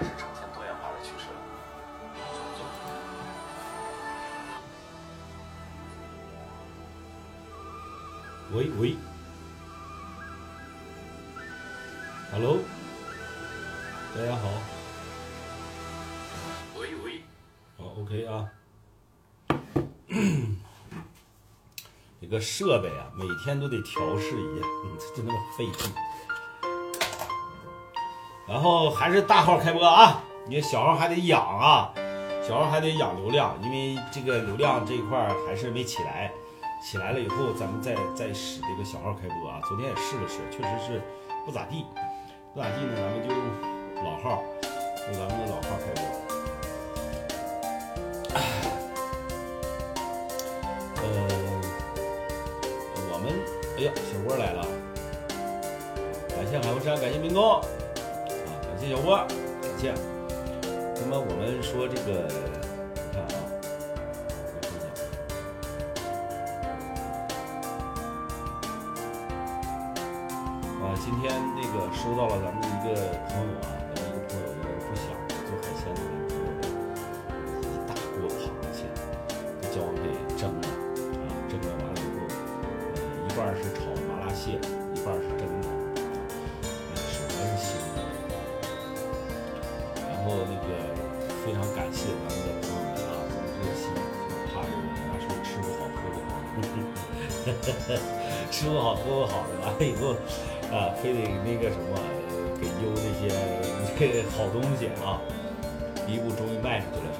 开始呈现多元化的趋势了。喂喂，Hello，大家好，喂喂，好 OK 啊。这个设备啊，每天都得调试一下，嗯，就那么费劲。然后还是大号开播啊，你小号还得养啊，小号还得养流量，因为这个流量这一块还是没起来。起来了以后，咱们再再使这个小号开播啊。昨天也试了试，确实是不咋地，不咋地呢，咱们就用老号，用咱们的老号开播。呃，我们，哎呀，小郭来了，感谢海湖山，感谢民工，啊，感谢小郭，感谢。那么我们说这个，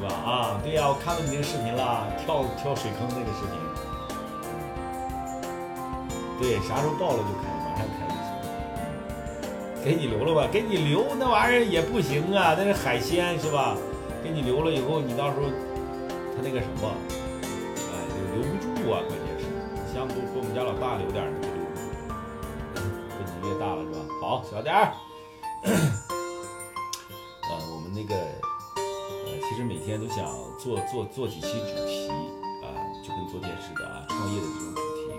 是吧？啊，对呀、我看到你那个视频了，跳跳水坑那个视频，对，啥时候爆了就开，马上开就行。给你留了吧，给你留那玩意儿也不行啊，那是海鲜是吧？给你留了以后，你到时候他那个什么，哎，留不住啊，关键是，你像给给我们家老大留点儿，留不住，跟你越大了是吧？好，小点儿。做做做几期主题啊、就跟昨天似的啊，创业的这种主题，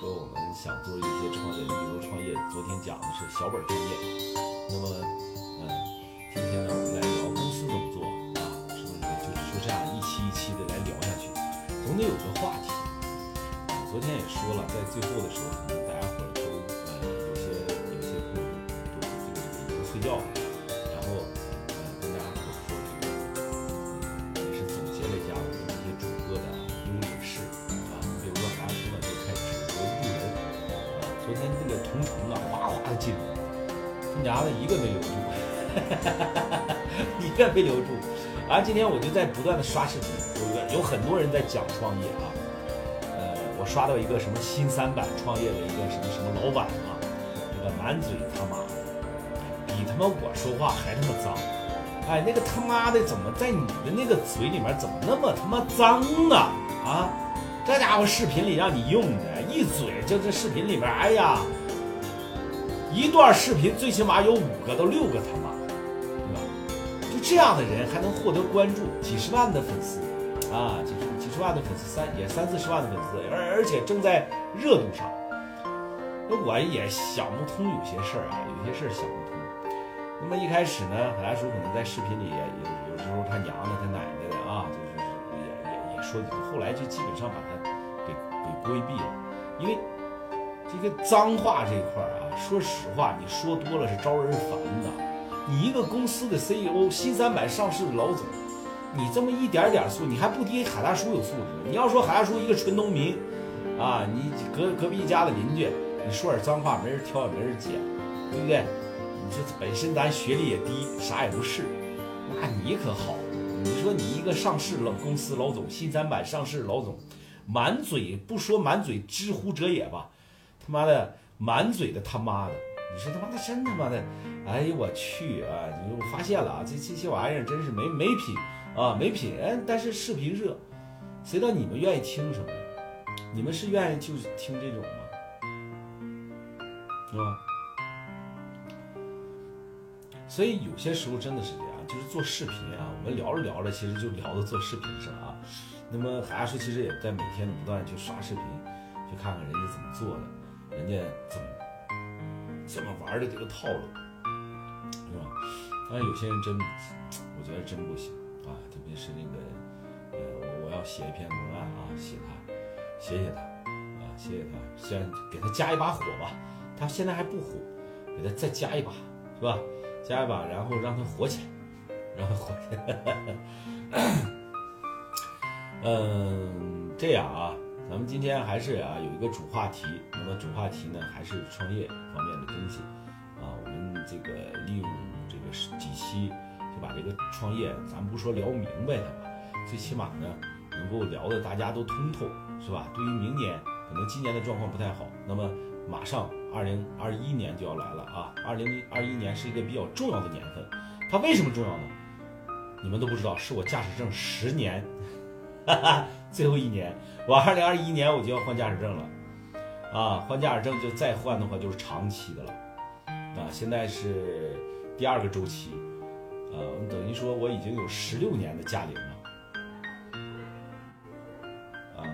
说我们想做一些创业，比如创业，昨天讲的是小本创业，那么，嗯、今天呢，我们来聊公司怎么做啊，是不是？就是就这样一期一期的来聊下去，总得有个话题。昨天也说了，在最后的时候，的进入，他娘的一个没留住，一个没留住，啊，今天我就在不断的刷视频，有个有很多人在讲创业啊。呃，我刷到一个什么新三板创业的一个什么什么老板啊，那个满嘴他妈，比他妈我说话还他妈脏。哎，那个他妈的怎么在你的那个嘴里面怎么那么他妈脏呢？啊，这家伙视频里让你用的，一嘴就这视频里面，哎呀，一段视频最起码有五个到六个他妈，对吧？就这样的人还能获得关注，几十万的粉丝。啊，几十几十万的粉丝，三也三四十万的粉丝，而而且正在热度上。那我也想不通有些事儿啊，有些事儿想不通。那么一开始呢，海大叔可能在视频里也有有时候他娘的、他奶奶的啊，就是也也也说几句，后来就基本上把他给给规避了，因为这个脏话这一块儿啊，说实话，你说多了是招人烦的。你一个公司的 CEO，新三板上市的老总。你这么一点点素，你还不敌海大叔有素质。你要说海大叔一个纯农民，啊，你隔隔壁家的邻居，你说点脏话，没人挑也没人捡，对不对？你这本身咱学历也低，啥也不是，那你可好？你说你一个上市老公司老总，新三板上市老总，满嘴不说满嘴知乎者也吧，他妈的满嘴的他妈的，你说他妈的真他妈的，哎呦我去啊！你我发现了啊，这这些玩意儿真是没没品。啊，没品，但是视频热，谁知道你们愿意听什么？你们是愿意就是听这种吗？是吧？所以有些时候真的是这样，就是做视频啊，我们聊着聊着，其实就聊到做视频上啊。那么海大叔其实也在每天不断去刷视频，去看看人家怎么做的，人家怎么怎么玩的这个套路，是吧？但是有些人真，我觉得真不行啊，特别是那个，呃，我我要写一篇文案啊，写他，写写他，啊，写写他，先给他加一把火吧，他现在还不火，给他再加一把，是吧？加一把，然后让他火起来，让他火起来。嗯，这样啊，咱们今天还是啊有一个主话题，那么主话题呢还是创业方面的东西啊，我们这个利用这个几期就把这个创业，咱不说聊明白的吧，最起码呢能够聊的大家都通透，是吧？对于明年可能今年的状况不太好，那么马上二零二一年就要来了啊，二零二一年是一个比较重要的年份，它为什么重要呢？你们都不知道，是我驾驶证十年。哈哈，最后一年，我二零二一年我就要换驾驶证了，啊，换驾驶证就再换的话就是长期的了，啊，现在是第二个周期，呃，等于说我已经有十六年的驾龄了，啊，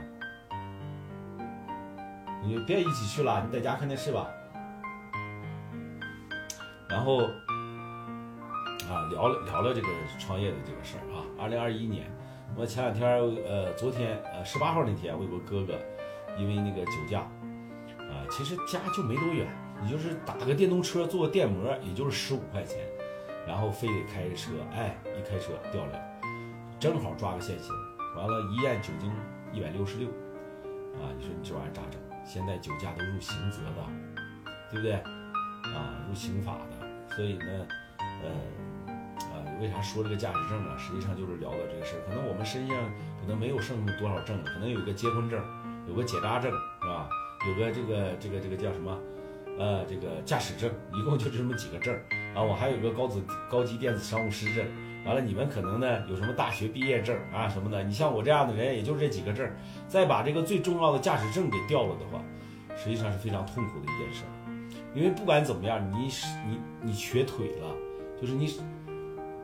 你别一起去了，你在家看电视吧，然后啊，聊聊聊了这个创业的这个事儿啊，二零二一年。我前两天，呃，昨天，呃，十八号那天，我有个哥哥，因为那个酒驾，啊，其实家就没多远，你就是打个电动车做个电摩，也就是十五块钱，然后非得开着车，哎，一开车掉了，正好抓个现行，完了，一验酒精一百六十六，啊，你说你这玩意儿咋整？现在酒驾都入刑责的，对不对？啊，入刑法的，所以呢，呃。为啥说这个驾驶证啊？实际上就是聊到这个事儿。可能我们身上可能没有剩多少证了，可能有个结婚证，有个结扎证，是吧？有个这个这个这个叫什么？呃，这个驾驶证，一共就这么几个证啊。我还有个高子高级电子商务师证。完了，你们可能呢有什么大学毕业证啊什么的？你像我这样的人，也就这几个证。再把这个最重要的驾驶证给掉了的话，实际上是非常痛苦的一件事。因为不管怎么样，你你你瘸腿了，就是你。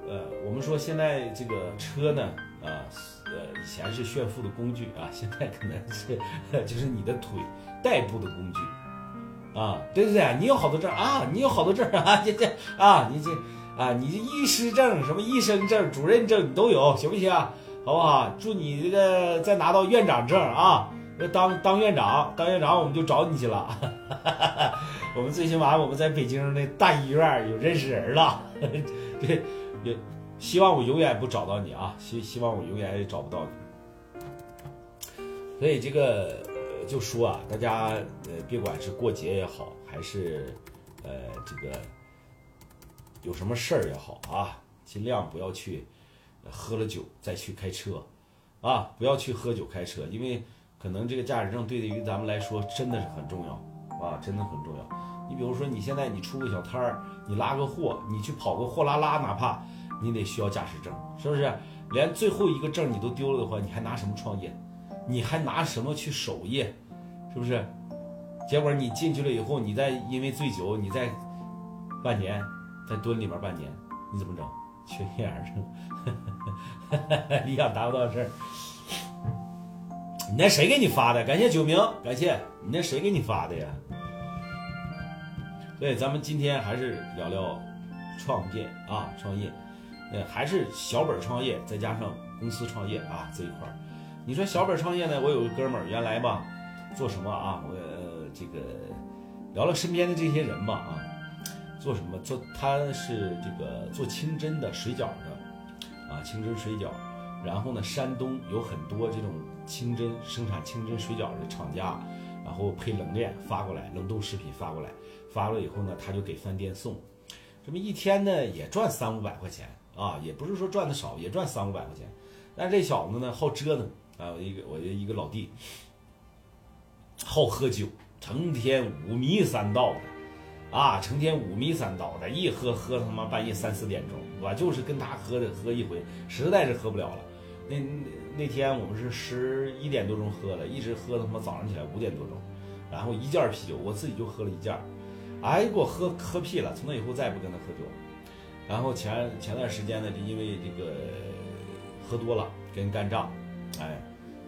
呃，我们说现在这个车呢，啊，呃，以前是炫富的工具啊，现在可能是就是你的腿代步的工具，啊，对对对？你有好多证啊，你有好多证啊，这这啊，你这啊，你这医师证、什么医生证、主任证你都有，行不行？好不好？祝你这个再拿到院长证啊，当当院长，当院长我们就找你去了。我们最起码我们在北京那大医院有认识人了，对。也希望我永远不找到你啊！希希望我永远也找不到你。所以这个就说啊，大家呃，别管是过节也好，还是呃这个有什么事儿也好啊，尽量不要去喝了酒再去开车啊！不要去喝酒开车，因为可能这个驾驶证对于咱们来说真的是很重要啊，真的很重要。你比如说，你现在你出个小摊儿，你拉个货，你去跑个货拉拉，哪怕你得需要驾驶证，是不是？连最后一个证你都丢了的话，你还拿什么创业？你还拿什么去守业？是不是？结果你进去了以后，你再因为醉酒，你再半年再蹲里面半年，你怎么整？缺心眼症，你想达不到事儿？你那谁给你发的？感谢九明，感谢你那谁给你发的呀？对，咱们今天还是聊聊创业啊，创业，呃，还是小本创业，再加上公司创业啊这一块儿。你说小本创业呢？我有个哥们儿，原来吧，做什么啊？我这个聊聊身边的这些人吧啊，做什么？做他是这个做清真的水饺的啊，清真水饺。然后呢，山东有很多这种清真生产清真水饺的厂家，然后配冷链发过来，冷冻食品发过来。发了以后呢，他就给饭店送，这么一天呢也赚三五百块钱啊，也不是说赚的少，也赚三五百块钱。但这小子呢好折腾啊，我一个我一个老弟，好喝酒，成天五迷三道的，啊，成天五迷三道的，一喝喝他妈半夜三四点钟，我就是跟他喝的喝一回，实在是喝不了了。那那天我们是十一点多钟喝的，一直喝他妈早上起来五点多钟，然后一件啤酒，我自己就喝了一件。哎，给我喝喝屁了！从那以后再也不跟他喝酒。然后前前段时间呢，就因为这个喝多了跟人干仗，哎，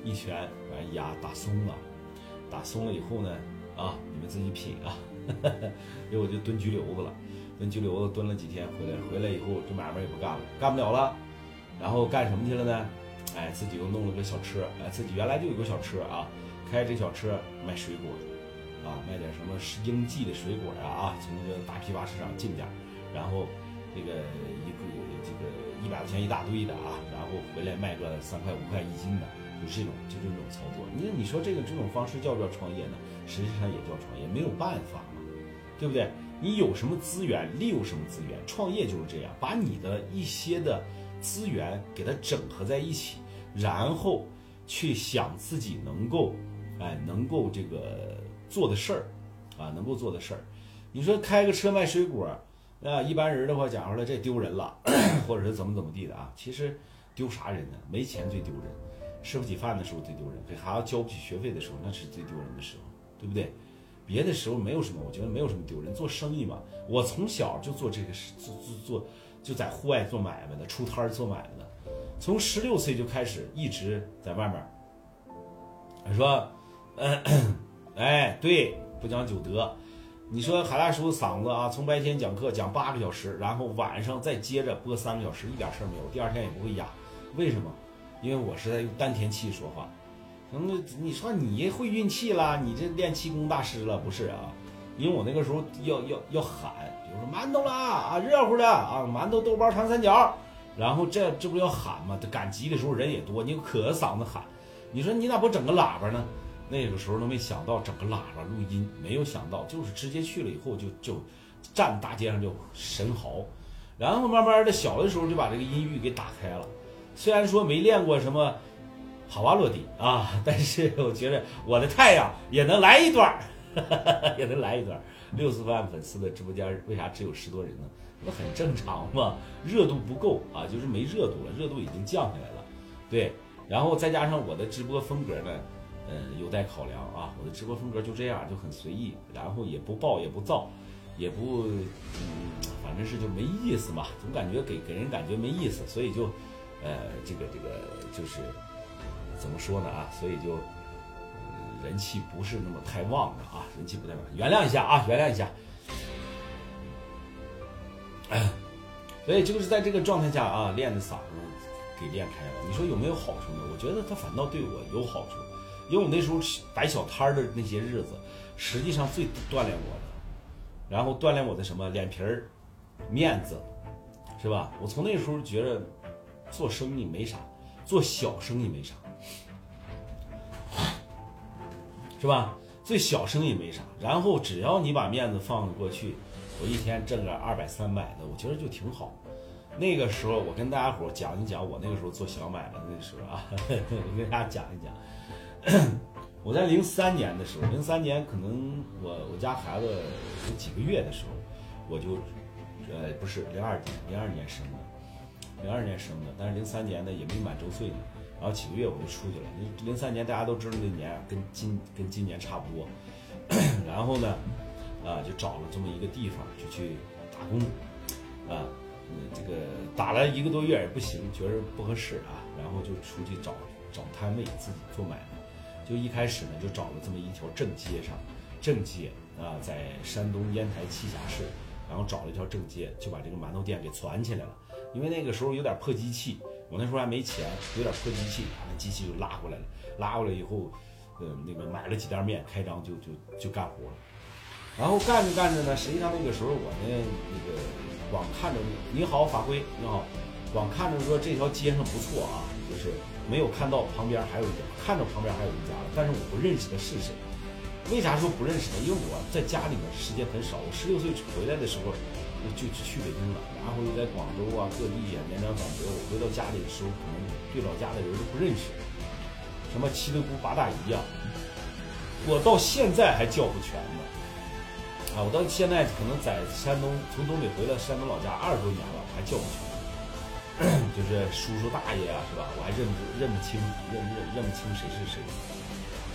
一拳完牙打松了，打松了以后呢，啊，你们自己品啊，结果就蹲拘留子了。蹲拘留子蹲了几天，回来回来以后这买卖也不干了，干不了了，然后干什么去了呢？哎，自己又弄了个小车，哎，自己原来就有个小车啊，开这小车卖水果，啊，卖点什么应季的水果啊啊，从那个大批发市场进点，然后这个一个这个一百块钱一大堆的啊，然后回来卖个三块五块一斤的，就这种就这种操作。你你说这个这种方式叫不叫创业呢？实际上也叫创业，没有办法嘛，对不对？你有什么资源，利用什么资源，创业就是这样，把你的一些的资源给它整合在一起，然后去想自己能够，哎，能够这个做的事儿，啊，能够做的事儿。你说开个车卖水果，啊，一般人的话讲出来这丢人了，或者是怎么怎么地的啊？其实丢啥人呢？没钱最丢人，吃不起饭的时候最丢人，给孩子交不起学费的时候那是最丢人的时候，对不对？别的时候没有什么，我觉得没有什么丢人。做生意嘛，我从小就做这个事，做做做，就在户外做买卖的，出摊儿做买卖的，从十六岁就开始，一直在外面。说，嗯，哎，对，不讲酒德。你说海大叔嗓子啊，从白天讲课讲八个小时，然后晚上再接着播三个小时，一点事儿没有，第二天也不会哑。为什么？因为我是在用丹田气说话。那你说你会运气啦？你这练气功大师了不是啊？因为我那个时候要要要喊，比如说馒头啦啊，热乎的啊，馒头豆包长三角，然后这这不要喊吗？赶集的时候人也多，你可嗓子喊。你说你咋不整个喇叭呢？那个时候都没想到整个喇叭录音，没有想到就是直接去了以后就就站大街上就神嚎，然后慢慢的小的时候就把这个音域给打开了，虽然说没练过什么。好哇，落地啊！但是我觉得我的太阳也能来一段儿，也能来一段儿。六十万粉丝的直播间为啥只有十多人呢？那很正常嘛，热度不够啊，就是没热度了，热度已经降下来了。对，然后再加上我的直播风格呢，呃，有待考量啊。我的直播风格就这样，就很随意，然后也不暴也不躁，也不，嗯，反正是就没意思嘛，总感觉给给人感觉没意思，所以就，呃，这个这个就是。怎么说呢啊？所以就人气不是那么太旺的啊，人气不太旺，原谅一下啊，原谅一下。所以就是在这个状态下啊，练的嗓子给练开了。你说有没有好处呢？我觉得他反倒对我有好处，因为我那时候摆小摊儿的那些日子，实际上最锻炼我的，然后锻炼我的什么脸皮儿、面子，是吧？我从那时候觉得做生意没啥，做小生意没啥。是吧？最小生意没啥，然后只要你把面子放过去，我一天挣个二百三百的，我觉得就挺好。那个时候我跟大家伙讲一讲我那个时候做小买卖那时候啊，我 跟大家讲一讲。我在零三年的时候，零三年可能我我家孩子有几个月的时候，我就呃不是零二年零二年生的，零二年生的，但是零三年呢也没满周岁呢。然后几个月我就出去了。零零三年大家都知道那年跟今跟今年差不多。然后呢，啊，就找了这么一个地方就去打工，啊，这个打了一个多月也不行，觉得不合适啊，然后就出去找找摊位自己做买卖。就一开始呢，就找了这么一条正街上，正街啊，在山东烟台栖霞市，然后找了一条正街，就把这个馒头店给攒起来了。因为那个时候有点破机器。我那时候还没钱，有点破机器，把那机器就拉过来了。拉过来以后，呃，那个买了几袋面，开张就就就干活了。然后干着干着呢，实际上那个时候我呢，那个光看着你好法规你好，光看着说这条街上不错啊，就是没有看到旁边还有一家，看到旁边还有一家了，但是我不认识他是谁。为啥说不认识呢？因为我在家里面时间很少，我十六岁回来的时候。就去北京了，然后又在广州啊各地啊辗转反折。我回到家里的时候，可能对老家的人都不认识，什么七大姑八大姨啊，我到现在还叫不全呢。啊，我到现在可能在山东，从东北回来山东老家二十多年了，还叫不全，就是叔叔大爷啊，是吧？我还认不认不清，认认认不清谁是谁。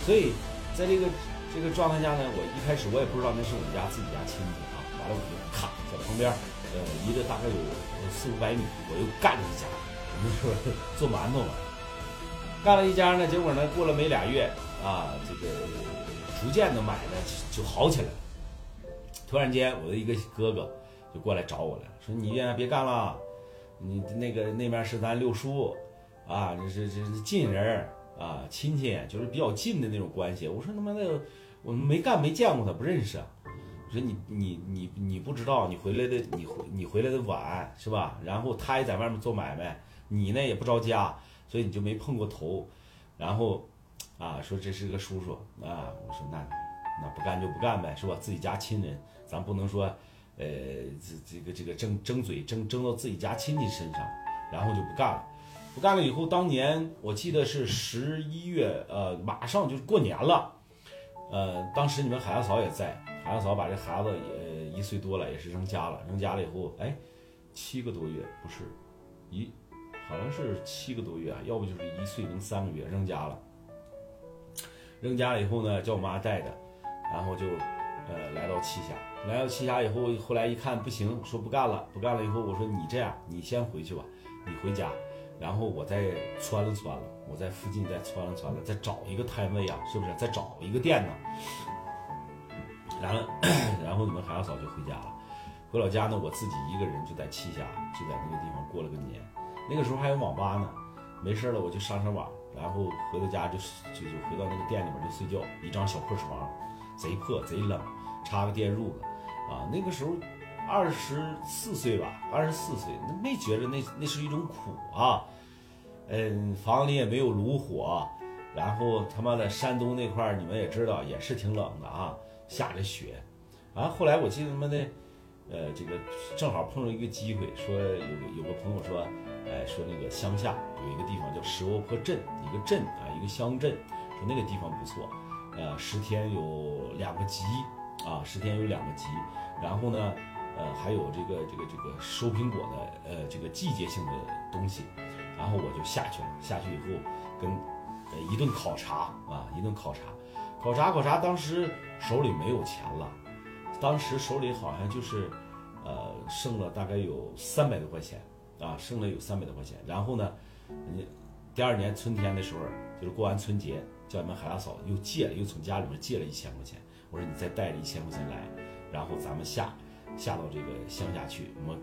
所以在这个这个状态下呢，我一开始我也不知道那是我们家自己家亲戚啊，完了我就咔。在旁边，呃，离着大概有四五百米，我又干了一家，我们说做馒头嘛，干了一家呢，结果呢，过了没俩月啊，这个逐渐的买呢就好起来了。突然间，我的一个哥哥，就过来找我来了，说你别别干了，你那个那边是咱六叔，啊，这是这近人儿啊，亲戚，就是比较近的那种关系。我说他妈的，我没干没见过他，不认识。我说你你你你不知道，你回来的你回你回来的晚是吧？然后他也在外面做买卖，你呢也不着家，所以你就没碰过头。然后啊，说这是个叔叔啊，我说那那不干就不干呗，是吧？自己家亲人，咱不能说呃这这个这个争争嘴争争到自己家亲戚身上，然后就不干了。不干了以后，当年我记得是十一月，呃，马上就过年了，呃，当时你们海大嫂也在。海大嫂把这孩子也一岁多了，也是扔家了。扔家了以后，哎，七个多月不是，一好像是七个多月啊，要不就是一岁零三个月扔家了。扔家了以后呢，叫我妈带着，然后就呃来到栖霞。来到栖霞以后，后来一看不行，说不干了，不干了以后，我说你这样，你先回去吧，你回家，然后我再窜了窜了，我在附近再窜了窜了，再找一个摊位啊，是不是？再找一个店呢？然后，然后你们海大嫂就回家了。回老家呢，我自己一个人就在栖霞，就在那个地方过了个年。那个时候还有网吧呢，没事了我就上上网，然后回到家就就就回到那个店里面就睡觉，一张小破床，贼破贼冷，插个电褥子。啊，那个时候二十四岁吧，二十四岁，那没觉着那那是一种苦啊。嗯，房里也没有炉火，然后他妈的山东那块儿你们也知道，也是挺冷的啊。下着雪，啊，后来我记得他妈的，呃，这个正好碰到一个机会，说有有个朋友说，哎，说那个乡下有一个地方叫石窝坡镇，一个镇啊，一个乡镇，说那个地方不错，呃，十天有两个集，啊，十天有两个集，然后呢，呃，还有这个这个这个收苹果的，呃，这个季节性的东西，然后我就下去了，下去以后跟，呃，一顿考察啊，一顿考察。考察考察，当时手里没有钱了，当时手里好像就是，呃，剩了大概有三百多块钱啊，剩了有三百多块钱。然后呢，你第二年春天的时候，就是过完春节，叫你们海大嫂又借了，又从家里面借了一千块钱。我说你再带着一千块钱来，然后咱们下下到这个乡下去，我们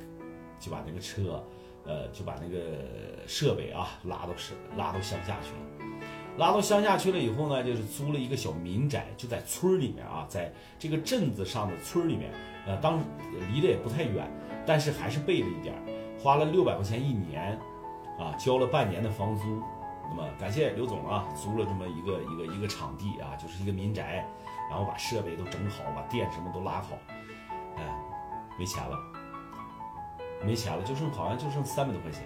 就把那个车，呃，就把那个设备啊拉到是拉到乡下去了。拉到乡下去了以后呢，就是租了一个小民宅，就在村里面啊，在这个镇子上的村里面，呃，当离得也不太远，但是还是背了一点儿，花了六百块钱一年，啊，交了半年的房租。那么感谢刘总啊，租了这么一个一个一个场地啊，就是一个民宅，然后把设备都整好，把电什么都拉好，哎，没钱了，没钱了，就剩好像就剩三百多块钱。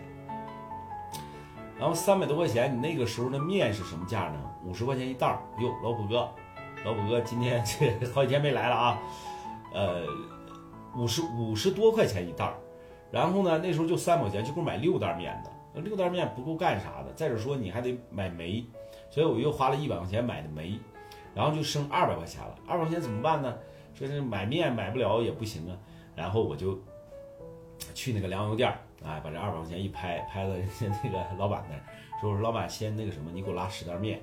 然后三百多块钱，你那个时候的面是什么价呢？五十块钱一袋儿。哟，老虎哥，老虎哥今天 这好几天没来了啊。呃，五十五十多块钱一袋儿。然后呢，那时候就三毛钱就够买六袋面的。那六袋面不够干啥的？再者说你还得买煤，所以我又花了一百块钱买的煤，然后就剩二百块钱了。二百块钱怎么办呢？说是买面买不了也不行啊。然后我就去那个粮油店儿。哎，把这二百块钱一拍，拍到人家那个老板那儿，说我说老板先那个什么，你给我拉十袋面，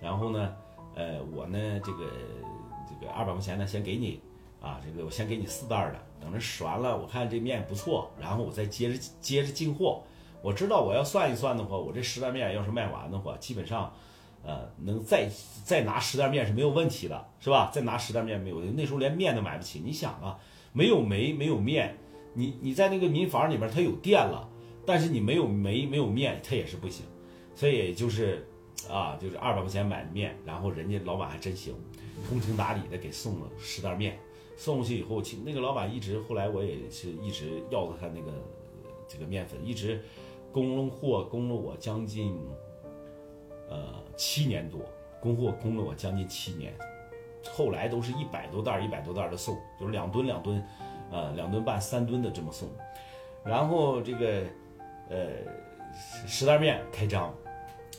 然后呢，呃，我呢这个这个二百块钱呢先给你，啊，这个我先给你四袋的，等着使完了，我看这面不错，然后我再接着接着进货。我知道我要算一算的话，我这十袋面要是卖完的话，基本上，呃，能再再拿十袋面是没有问题的，是吧？再拿十袋面没有，那时候连面都买不起。你想啊，没有煤，没有面。你你在那个民房里边，它有电了，但是你没有煤没有面，它也是不行，所以就是，啊，就是二百块钱买的面，然后人家老板还真行，通情达理的给送了十袋面，送过去以后，那个老板一直后来我也是一直要着他那个这个面粉，一直供了货供了我将近，呃七年多，供货供了我将近七年，后来都是一百多袋一百多袋的送，就是两吨两吨。呃，两吨半、三吨的这么送，然后这个，呃，十袋面开张，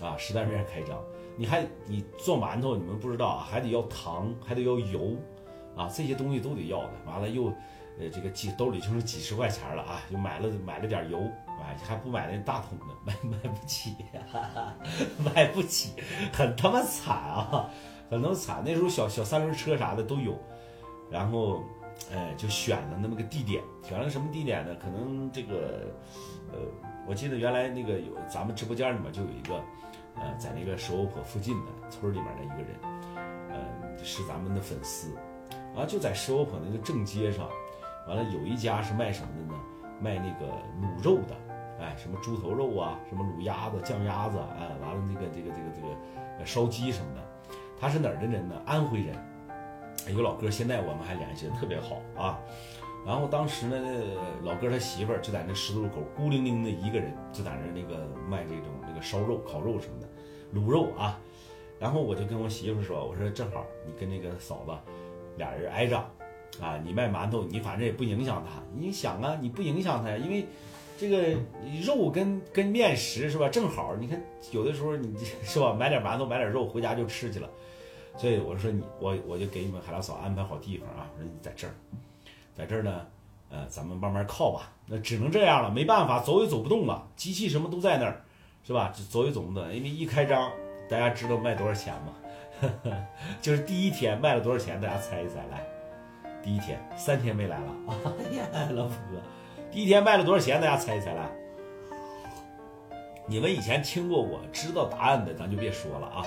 啊，十袋面开张，你还你做馒头，你们不知道啊，还得要糖，还得要油，啊，这些东西都得要的。完了又，呃，这个几兜里就是几十块钱了啊，就买了买了点油，哎，还不买那大桶的，买买不起哈哈，买不起，很他妈惨啊，很他妈惨。那时候小小三轮车啥的都有，然后。哎，就选了那么个地点，选了什么地点呢？可能这个，呃，我记得原来那个有咱们直播间里面就有一个，呃，在那个石欧坡附近的村里面的一个人，呃，是咱们的粉丝，啊，就在石欧坡那个正街上，完了有一家是卖什么的呢？卖那个卤肉的，哎，什么猪头肉啊，什么卤鸭子、酱鸭子，哎，完了那个这个这个这个烧鸡什么的，他是哪儿的人呢？安徽人。有老哥，现在我们还联系的特别好啊。然后当时呢，老哥他媳妇儿就在那十字路口孤零零的一个人，就在那那个卖这种那个烧肉、烤肉什么的，卤肉啊。然后我就跟我媳妇说，我说正好你跟那个嫂子俩人挨着啊，你卖馒头，你反正也不影响他。你想啊，你不影响他呀，因为这个肉跟跟面食是吧？正好，你看有的时候你 是吧，买点馒头，买点肉回家就吃去了。所以我说你我我就给你们海老嫂安排好地方啊，我说你在这儿，在这儿呢，呃，咱们慢慢靠吧。那只能这样了，没办法，走也走不动了。机器什么都在那儿，是吧？走也走不动，因为一开张，大家知道卖多少钱吗？就是第一天卖了多少钱，大家猜一猜来。第一天三天没来了，哎呀，老虎哥，第一天卖了多少钱？大家猜一猜来。你们以前听过我知道答案的，咱就别说了啊。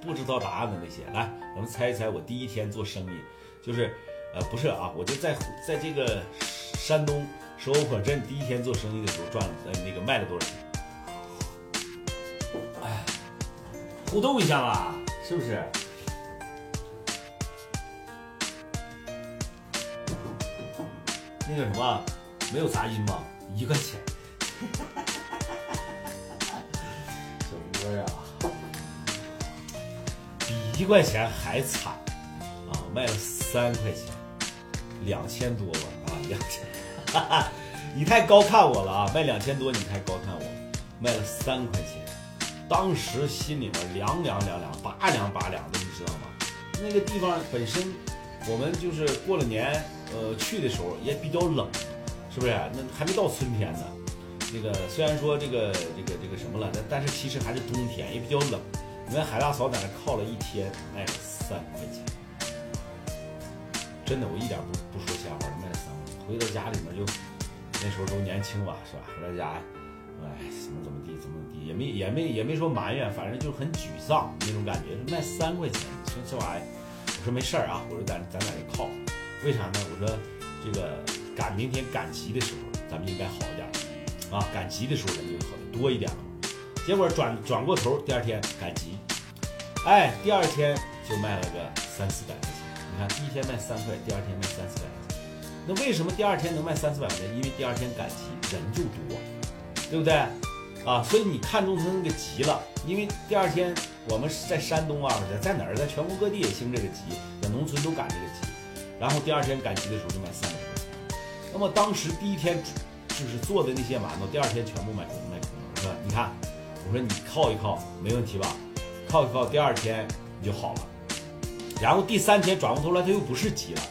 不知道答案的那些，来，咱们猜一猜。我第一天做生意，就是，呃，不是啊，我就在在这个山东石欧坡镇第一天做生意的时候赚了，呃，那个卖了多少钱？哎，互动一下吧，是不是？那个什么，没有杂音吗？一块钱。小哥呀。比一块钱还惨啊！卖了三块钱，两千多吧啊，两千，哈哈，你太高看我了啊！卖两千多，你太高看我，卖了三块钱，当时心里面凉凉凉凉，拔凉拔凉的，你知道吗？那个地方本身，我们就是过了年，呃，去的时候也比较冷，是不是？那还没到春天呢。那个虽然说这个这个这个什么了，但但是其实还是冬天，也比较冷。你看海大嫂在那靠了一天，卖了三块钱，真的，我一点不不说瞎话，卖了三块。回到家里面就，那时候都年轻吧，是吧？回到家，哎，怎么怎么地，怎么怎么地，也没也没也没说埋怨，反正就很沮丧那种感觉。卖三块钱，说这玩意儿，我说没事儿啊，我说咱咱在这靠，为啥呢？我说这个赶明天赶集的时候，咱们应该好一点啊，赶集的时候咱就好多一点了。结果转转过头，第二天赶集，哎，第二天就卖了个三四百块钱。你看，第一天卖三块，第二天卖三四百块钱。那为什么第二天能卖三四百块钱？因为第二天赶集人就多，对不对？啊，所以你看中他那个集了。因为第二天我们在山东啊，在在哪儿，在全国各地也兴这个集，在农村都赶这个集。然后第二天赶集的时候就卖三百块钱。那么当时第一天就是做的那些馒头，第二天全部卖空卖空了，是吧？你看。我说你靠一靠没问题吧？靠一靠，第二天你就好了。然后第三天转过头来，他又不是急了，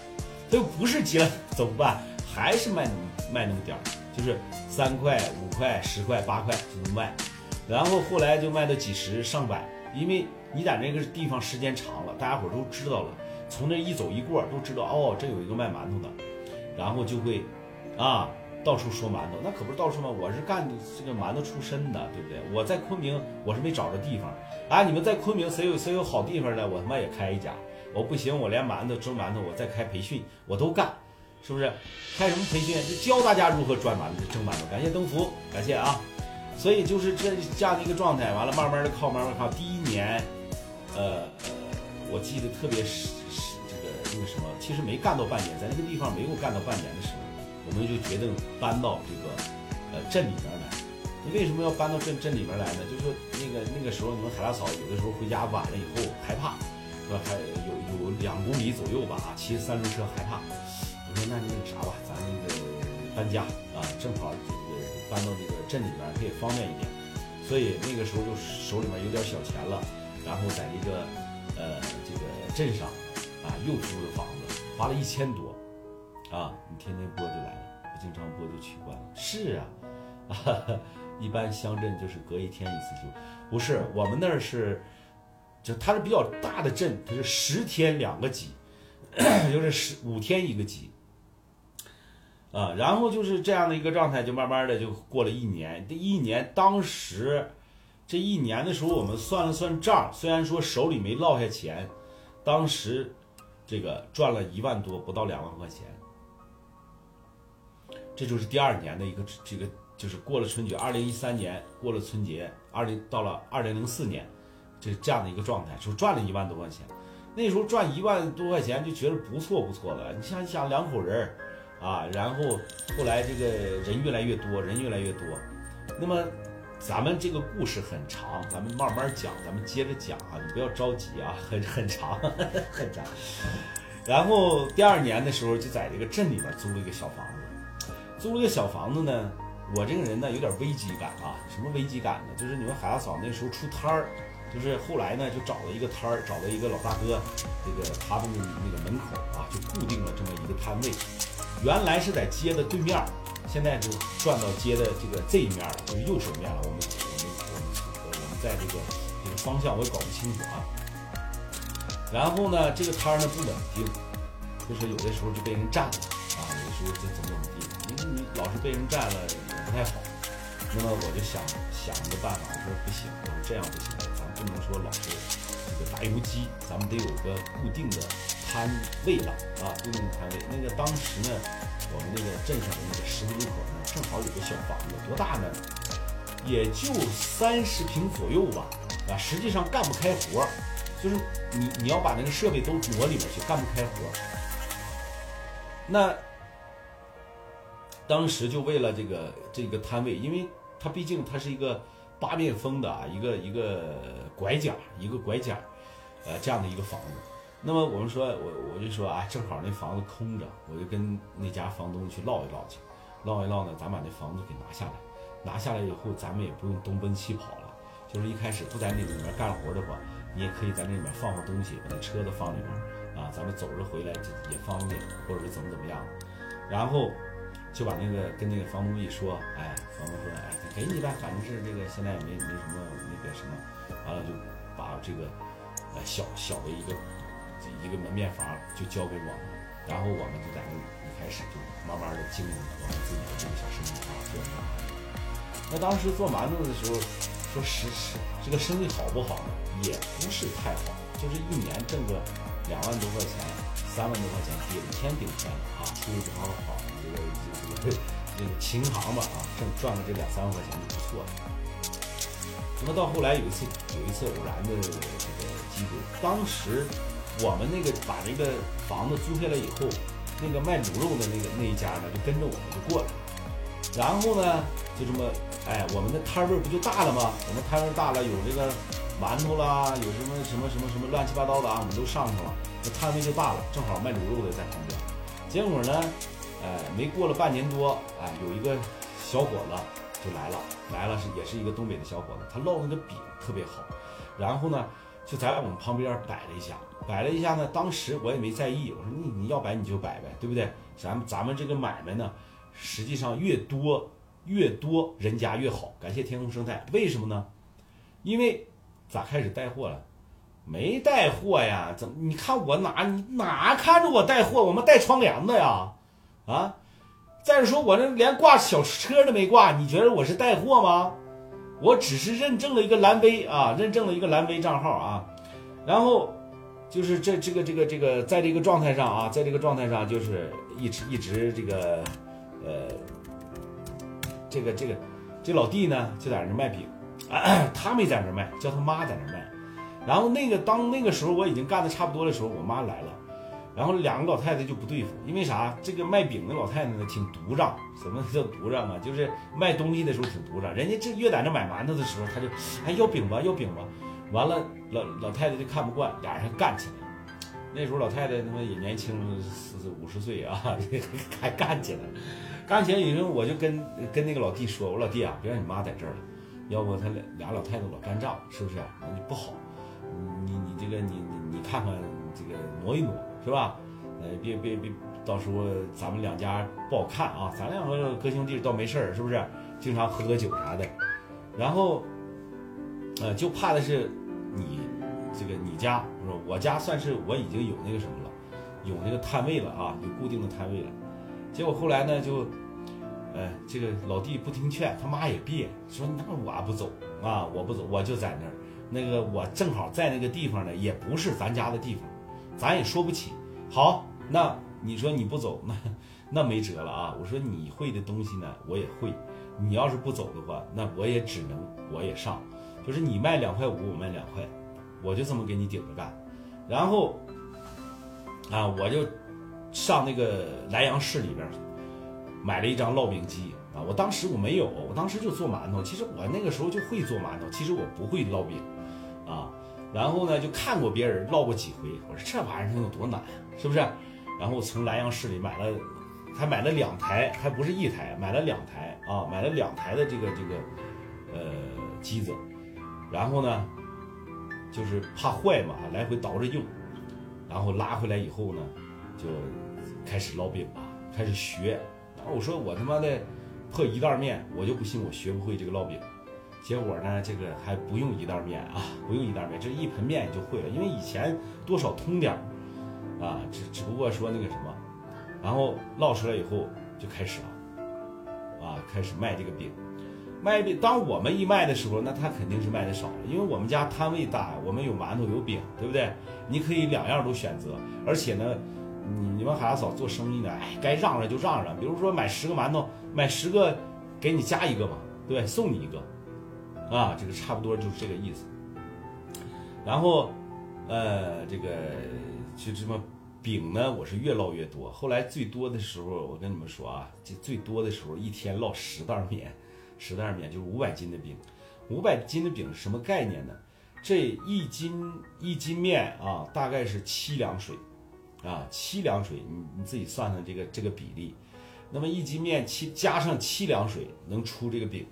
他又不是急了，怎么办？还是卖那么卖那么点儿，就是三块、五块、十块、八块就能卖。然后后来就卖到几十、上百，因为你在那个地方时间长了，大家伙都知道了，从那一走一过都知道哦，这有一个卖馒头的，然后就会啊。到处说馒头，那可不是到处吗？我是干这个馒头出身的，对不对？我在昆明，我是没找着地方。啊，你们在昆明谁有谁有好地方呢？我他妈也开一家。我不行，我连馒头蒸馒头，我再开培训，我都干，是不是？开什么培训？就教大家如何转馒头、蒸馒头。感谢登福，感谢啊。所以就是这这样的一个状态。完了，慢慢的靠，慢慢靠。第一年，呃，我记得特别实那个什么，其实没干到半年，在那个地方没有干到半年的时候。我们就决定搬到这个呃镇里边来。你为什么要搬到镇镇里边来呢？就是说那个那个时候，你们海大嫂有的时候回家晚了以后害怕，是吧？还有有两公里左右吧，骑三轮车害怕。我说那那个啥吧，咱那个搬家啊，正好这个搬到这个镇里边可以方便一点。所以那个时候就手里面有点小钱了，然后在这个呃这个镇上啊又租了房子，花了一千多。啊，你天天播就来了，不经常播就取关了。是啊，啊，一般乡镇就是隔一天一次就，不是我们那儿是，就它是比较大的镇，它是十天两个集，就是十五天一个集。啊，然后就是这样的一个状态，就慢慢的就过了一年。这一年，当时这一年的时候，我们算了算账，虽然说手里没落下钱，当时这个赚了一万多，不到两万块钱。这就是第二年的一个这个，就是过了春节，二零一三年过了春节，二零到了二零零四年，这这样的一个状态，就赚了一万多块钱。那时候赚一万多块钱就觉得不错不错的。你想想，两口人儿。啊，然后后来这个人越来越多，人越来越多。那么咱们这个故事很长，咱们慢慢讲，咱们接着讲啊，你不要着急啊，很很长，很长。然后第二年的时候，就在这个镇里面租了一个小房子。租了个小房子呢，我这个人呢有点危机感啊，什么危机感呢？就是你们海大嫂那时候出摊儿，就是后来呢就找了一个摊儿，找了一个老大哥，这个他们那个门口啊就固定了这么一个摊位。原来是在街的对面，现在就转到街的这个这一面了，就是右手面了。我们我们我们我们在这个这个方向我也搞不清楚啊。然后呢，这个摊儿呢不稳定，就是有的时候就被人占了啊，有的时候就怎么怎么地。因为你老是被人占了也不太好。那么我就想想一个办法，我说不行，我说这样不行，咱不能说老是这个打游击，咱们得有个固定的。摊位了啊，固定的摊位。那个当时呢，我们那个镇上的那个十字路口呢，正好有个小房子，多大呢？也就三十平左右吧。啊，实际上干不开活，就是你你要把那个设备都挪里面去，干不开活。那当时就为了这个这个摊位，因为它毕竟它是一个八面风的啊，一个一个拐角，一个拐角，呃，这样的一个房子。那么我们说，我我就说啊，正好那房子空着，我就跟那家房东去唠一唠去，唠一唠呢，咱把那房子给拿下来，拿下来以后，咱们也不用东奔西跑了，就是一开始不在那里面干活的话，你也可以在那里面放放东西，把那车子放里面啊，咱们走着回来也方便，或者是怎么怎么样，然后就把那个跟那个房东一说，哎，房东说，哎，给你吧，反正是这个现在也没没什么那个什么，完了就把这个呃小小的一个。一个门面房就交给我们，然后我们就在那一开始就慢慢的经营我们自己的这个小生意啊，做馒头。那当时做馒头的时候，说实实这个生意好不好呢？也不是太好，就是一年挣个两万多块钱，三万多块钱顶天顶天了啊，出去好好这个这个这个琴行吧啊，挣赚了这两三万块钱就不错了。那么到后来有一次有一次偶然的这个机会，当时。我们那个把那个房子租下来以后，那个卖卤肉的那个那一家呢，就跟着我们就过来了。然后呢，就这么，哎，我们的摊位不就大了吗？我们摊位大了，有这个馒头啦，有什么什么什么什么乱七八糟的啊，我们都上去了。那摊位就大了，正好卖卤肉的在旁边。结果呢，哎，没过了半年多，哎，有一个小伙子就来了，来了是也是一个东北的小伙子，他烙那个饼特别好。然后呢，就在我们旁边摆了一下。摆了一下呢，当时我也没在意，我说你你要摆你就摆呗，对不对？咱们咱们这个买卖呢，实际上越多越多人家越好。感谢天空生态，为什么呢？因为咋开始带货了？没带货呀？怎么？你看我哪你哪看着我带货？我们带窗帘子呀，啊！再说我这连挂小车都没挂，你觉得我是带货吗？我只是认证了一个蓝 V 啊，认证了一个蓝 V 账号啊，然后。就是这这个这个这个，在这个状态上啊，在这个状态上，就是一直一直这个，呃，这个这个这老弟呢就在那卖饼，他没在那卖，叫他妈在那卖。然后那个当那个时候我已经干的差不多的时候，我妈来了，然后两个老太太就不对付，因为啥？这个卖饼的老太太呢挺独仗，什么叫独仗啊？就是卖东西的时候挺独仗，人家这越在那买馒头的时候，他就哎要饼吧要饼吧。完了，老老太太就看不惯，俩人干起来了。那时候老太太他妈也年轻，四五十岁啊，还干起来了。干起来以后，我就跟跟那个老弟说：“我老弟啊，别让你妈在这儿了，要不他俩俩老太太老干仗，是不是？你不好。你你这个你你你看看这个挪一挪，是吧？呃，别别别，到时候咱们两家不好看啊。咱两个哥兄弟倒没事儿，是不是？经常喝喝酒啥的。然后。”呃，就怕的是你，这个你家，我说我家，算是我已经有那个什么了，有那个摊位了啊，有固定的摊位了。结果后来呢，就，呃，这个老弟不听劝，他妈也别说那我不走啊，我不走，我就在那儿。那个我正好在那个地方呢，也不是咱家的地方，咱也说不起。好，那你说你不走，那 那没辙了啊。我说你会的东西呢，我也会。你要是不走的话，那我也只能我也上，就是你卖两块五，我卖两块，我就这么给你顶着干。然后啊，我就上那个莱阳市里边买了一张烙饼机啊。我当时我没有，我当时就做馒头。其实我那个时候就会做馒头，其实我不会烙饼啊。然后呢，就看过别人烙过几回，我说这玩意儿能有多难，是不是？然后我从莱阳市里买了。还买了两台，还不是一台，买了两台啊，买了两台的这个这个呃机子，然后呢，就是怕坏嘛，来回倒着用，然后拉回来以后呢，就开始烙饼吧，开始学。然后我说我他妈的破一袋面，我就不信我学不会这个烙饼。结果呢，这个还不用一袋面啊，不用一袋面，这一盆面就会了，因为以前多少通点儿啊，只只不过说那个什么。然后烙出来以后就开始了，啊，开始卖这个饼，卖饼。当我们一卖的时候，那他肯定是卖的少了，因为我们家摊位大，我们有馒头有饼，对不对？你可以两样都选择，而且呢，你你们海大嫂做生意呢，哎，该让让就让让。比如说买十个馒头，买十个给你加一个嘛，对，送你一个，啊，这个差不多就是这个意思。然后，呃，这个就这么。饼呢，我是越烙越多。后来最多的时候，我跟你们说啊，这最多的时候一天烙十袋面，十袋面就是五百斤的饼。五百斤的饼是什么概念呢？这一斤一斤面啊，大概是七两水，啊，七两水，你你自己算算这个这个比例。那么一斤面七加上七两水能出这个饼，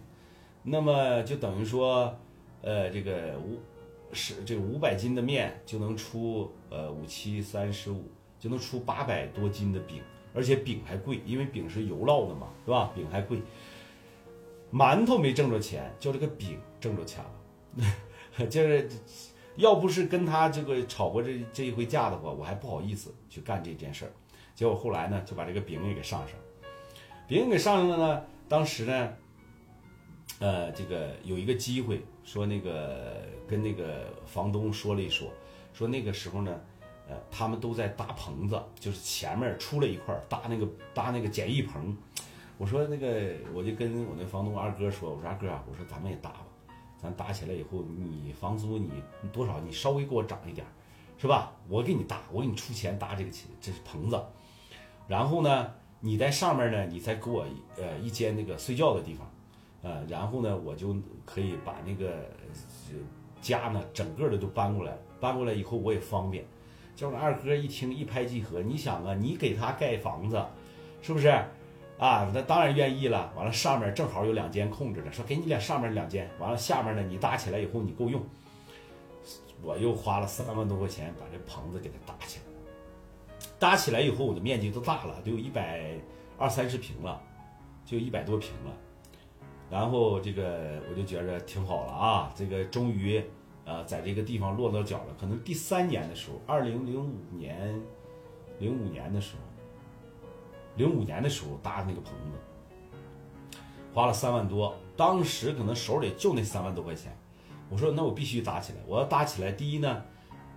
那么就等于说，呃，这个五是这五百斤的面就能出呃五七三十五。就能出八百多斤的饼，而且饼还贵，因为饼是油烙的嘛，是吧？饼还贵。馒头没挣着钱，就这个饼挣着钱了。就是要不是跟他这个吵过这这一回架的话，我还不好意思去干这件事儿。结果后来呢，就把这个饼也给上上了。饼给上上了呢，当时呢，呃，这个有一个机会，说那个跟那个房东说了一说，说那个时候呢。呃，他们都在搭棚子，就是前面出来一块搭那个搭那个简易棚。我说那个，我就跟我那房东二哥说，我说二哥啊，我说咱们也搭吧，咱搭起来以后，你房租你多少，你稍微给我涨一点，是吧？我给你搭，我给你出钱搭这个钱，这是棚子。然后呢，你在上面呢，你再给我呃一间那个睡觉的地方，呃，然后呢，我就可以把那个家呢整个的都搬过来，搬过来以后我也方便。叫我二哥一听一拍即合，你想啊，你给他盖房子，是不是？啊，那当然愿意了。完了上面正好有两间空着的，说给你俩上面两间，完了下面呢你搭起来以后你够用。我又花了三万多块钱把这棚子给他搭起来。搭起来以后我的面积都大了，都有一百二三十平了，就一百多平了。然后这个我就觉着挺好了啊，这个终于。呃，在这个地方落到脚了。可能第三年的时候，二零零五年，零五年的时候，零五年的时候搭那个棚子，花了三万多。当时可能手里就那三万多块钱。我说那我必须搭起来。我要搭起来，第一呢，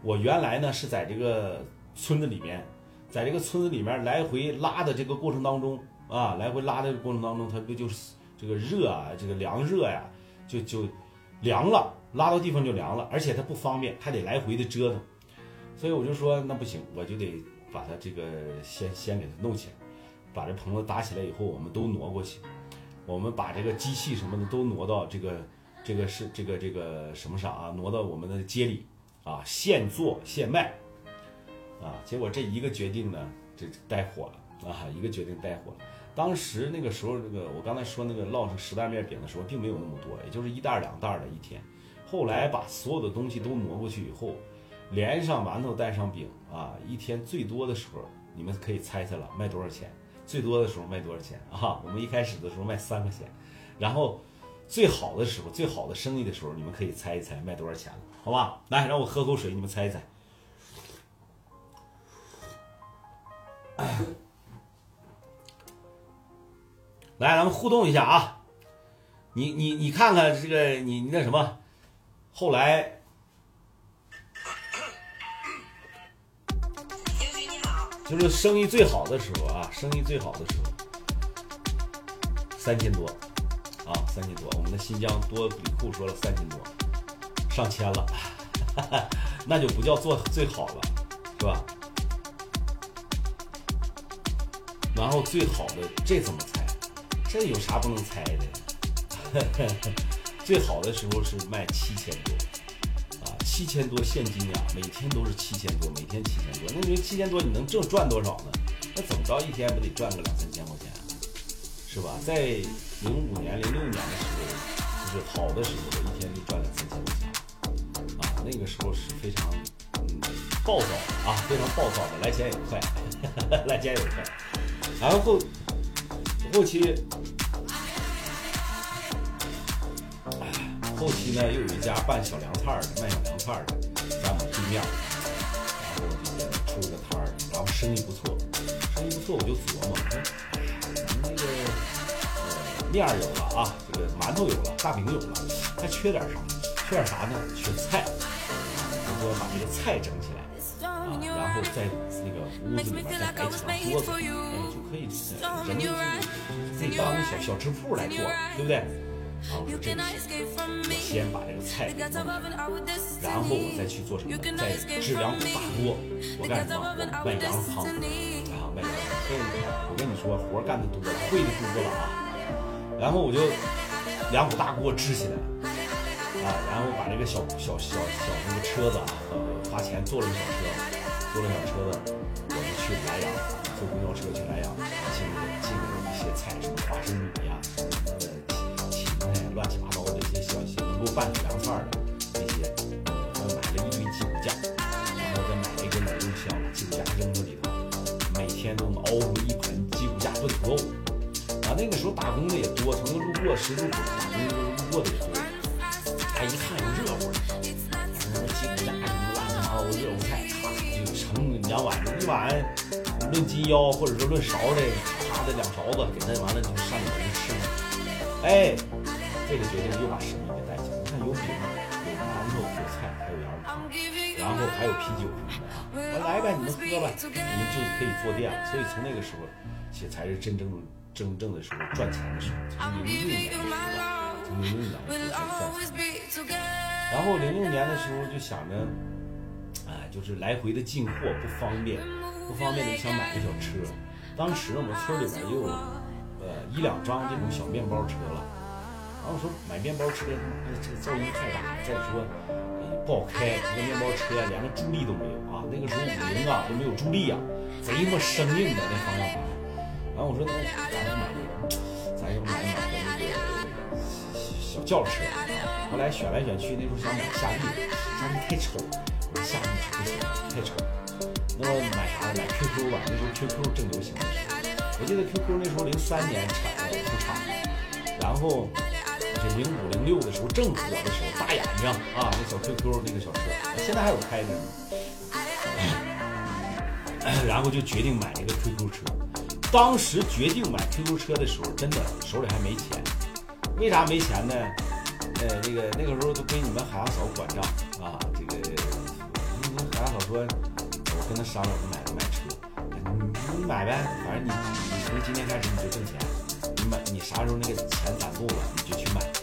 我原来呢是在这个村子里面，在这个村子里面来回拉的这个过程当中啊，来回拉的过程当中，它不就是这个热啊，这个凉热呀，就就凉了。拉到地方就凉了，而且它不方便，还得来回的折腾，所以我就说那不行，我就得把它这个先先给它弄起来，把这棚子搭起来以后，我们都挪过去，我们把这个机器什么的都挪到这个这个是这个这个什么上啊，挪到我们的街里啊，现做现卖啊，结果这一个决定呢，这带火了啊，一个决定带火了。当时那个时候，这个我刚才说那个烙成十袋面饼的时候，并没有那么多，也就是一袋两袋的一天。后来把所有的东西都挪过去以后，连上馒头带上饼啊，一天最多的时候，你们可以猜猜了，卖多少钱？最多的时候卖多少钱啊？我们一开始的时候卖三块钱，然后最好的时候，最好的生意的时候，你们可以猜一猜卖多少钱了？好吧，来让我喝口水，你们猜一猜。来，咱们互动一下啊！你你你看看这个，你那什么，后来就是生意最好的时候啊，生意最好的时候，三千多啊，三千多。我们的新疆多笔库说了三千多，上千了，那就不叫做最好了，是吧？然后最好的这怎么猜？这有啥不能猜的？最好的时候是卖七千多，啊，七千多现金呀，每天都是七千多，每天七千多。那你说七千多你能挣赚多少呢？那怎么着一天不得赚个两三千块钱，是吧？在零五年、零六年的时候，就是好的时候，一天就赚两三千块钱，啊，那个时候是非常嗯暴躁啊，非常暴躁的，来钱也快，来钱也快。然后后期，后期呢又有一家办小凉菜的，卖小凉菜的，在我们对面，然后就给出了个摊儿，然后生意不错，生意不错，我就琢磨，我说，咱们那个面有了啊，这个馒头有了，大饼有了，还缺点啥？缺点啥呢？缺菜，就说把这个菜整起来。啊，然后在那个屋子里面再摆几张桌子，哎，就可以人就是可以当小小吃铺来做，对不对？啊，我说这个我先把这个菜给弄出来，然后我再去做什么？再支两口大锅，我干什么？我卖羊肉汤啊，卖羊肉汤。我跟你说，活干的多了，会的多了啊。然后我就两口大锅支起来，啊，然后把这个小小小小那个车子啊，呃，花钱做了个小车。坐了小车子，我们去莱阳，坐公交车去莱阳，进了进了一些菜，什么花生米呀，什么的芹菜，乱七八糟的一些小些能够拌凉菜的这些，我买了一堆鸡骨架，然后再买了一个冷冻箱，把鸡骨架扔到里头，每天都能熬出一盆鸡骨架炖土豆。啊，那个时候打工的也多，从那路过十字路口打工路过的也多，哎，一看两碗，论斤腰，或者说论勺的，啪的两勺子，给他完了就上里边就吃了。哎，这个决定又把生意给带起来。你看有饼，有馒头，有菜，还有羊肉汤，然后还有啤酒什么的啊。我来呗，你们喝吧，你们就可以坐店了。所以从那个时候起才是真正真正的时候赚钱的时候，从零六年的时候，从零六年的时候才赚钱。然后零六年的时候就想着。哎，就是来回的进货不方便，不方便的就想买个小车。当时我们村里边也有，呃一两张这种小面包车了。然后我说买面包车，这个噪音太大，再说不好开。这个面包车连个助力都没有啊，那个时候五菱啊都没有助力啊，贼他妈生硬的那方向盘。然后我说那咱就买个，咱就买买个那个小轿车。后来选来选去，那时候想买夏利，夏利太丑。夏利不行，太丑。那么买啥呢？买 QQ 吧。那时候 QQ 正流行的时候，我记得 QQ 那时候零三年产的出厂，然后这零五零六的时候正火的时候，大眼睛啊，那小 QQ 那个小车，现在还有开着呢。然后就决定买一个 QQ 车。当时决定买 QQ 车的时候，真的手里还没钱。为啥没钱呢？呃，那个那个时候都归你们海洋嫂管账，说：“我跟他商量，我买不买车，你你买呗，反正你你从今天开始你就挣钱，你买你啥时候那个钱攒够了，你就去买去。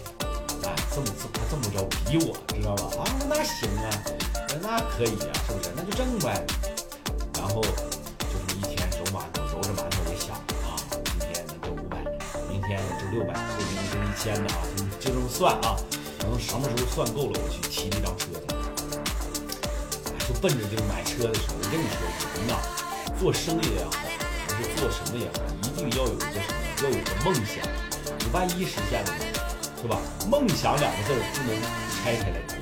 哎，这么这他这么着逼我，知道吧？啊，那行啊，那可以啊，是不是？那就挣呗。然后就是一天揉馒头，揉着馒头也想啊，今天能挣五百，明天能挣六百，后天能挣一千的啊，就这么算啊。等什么时候算够了，我去提那张车去。”就奔着这个买车的时候，我跟你说，人呐，做生意也好，还是做什么也好，一定要有一个什么，要有个梦想。你万一实现了呢，是吧？梦想两个字不能拆开来读。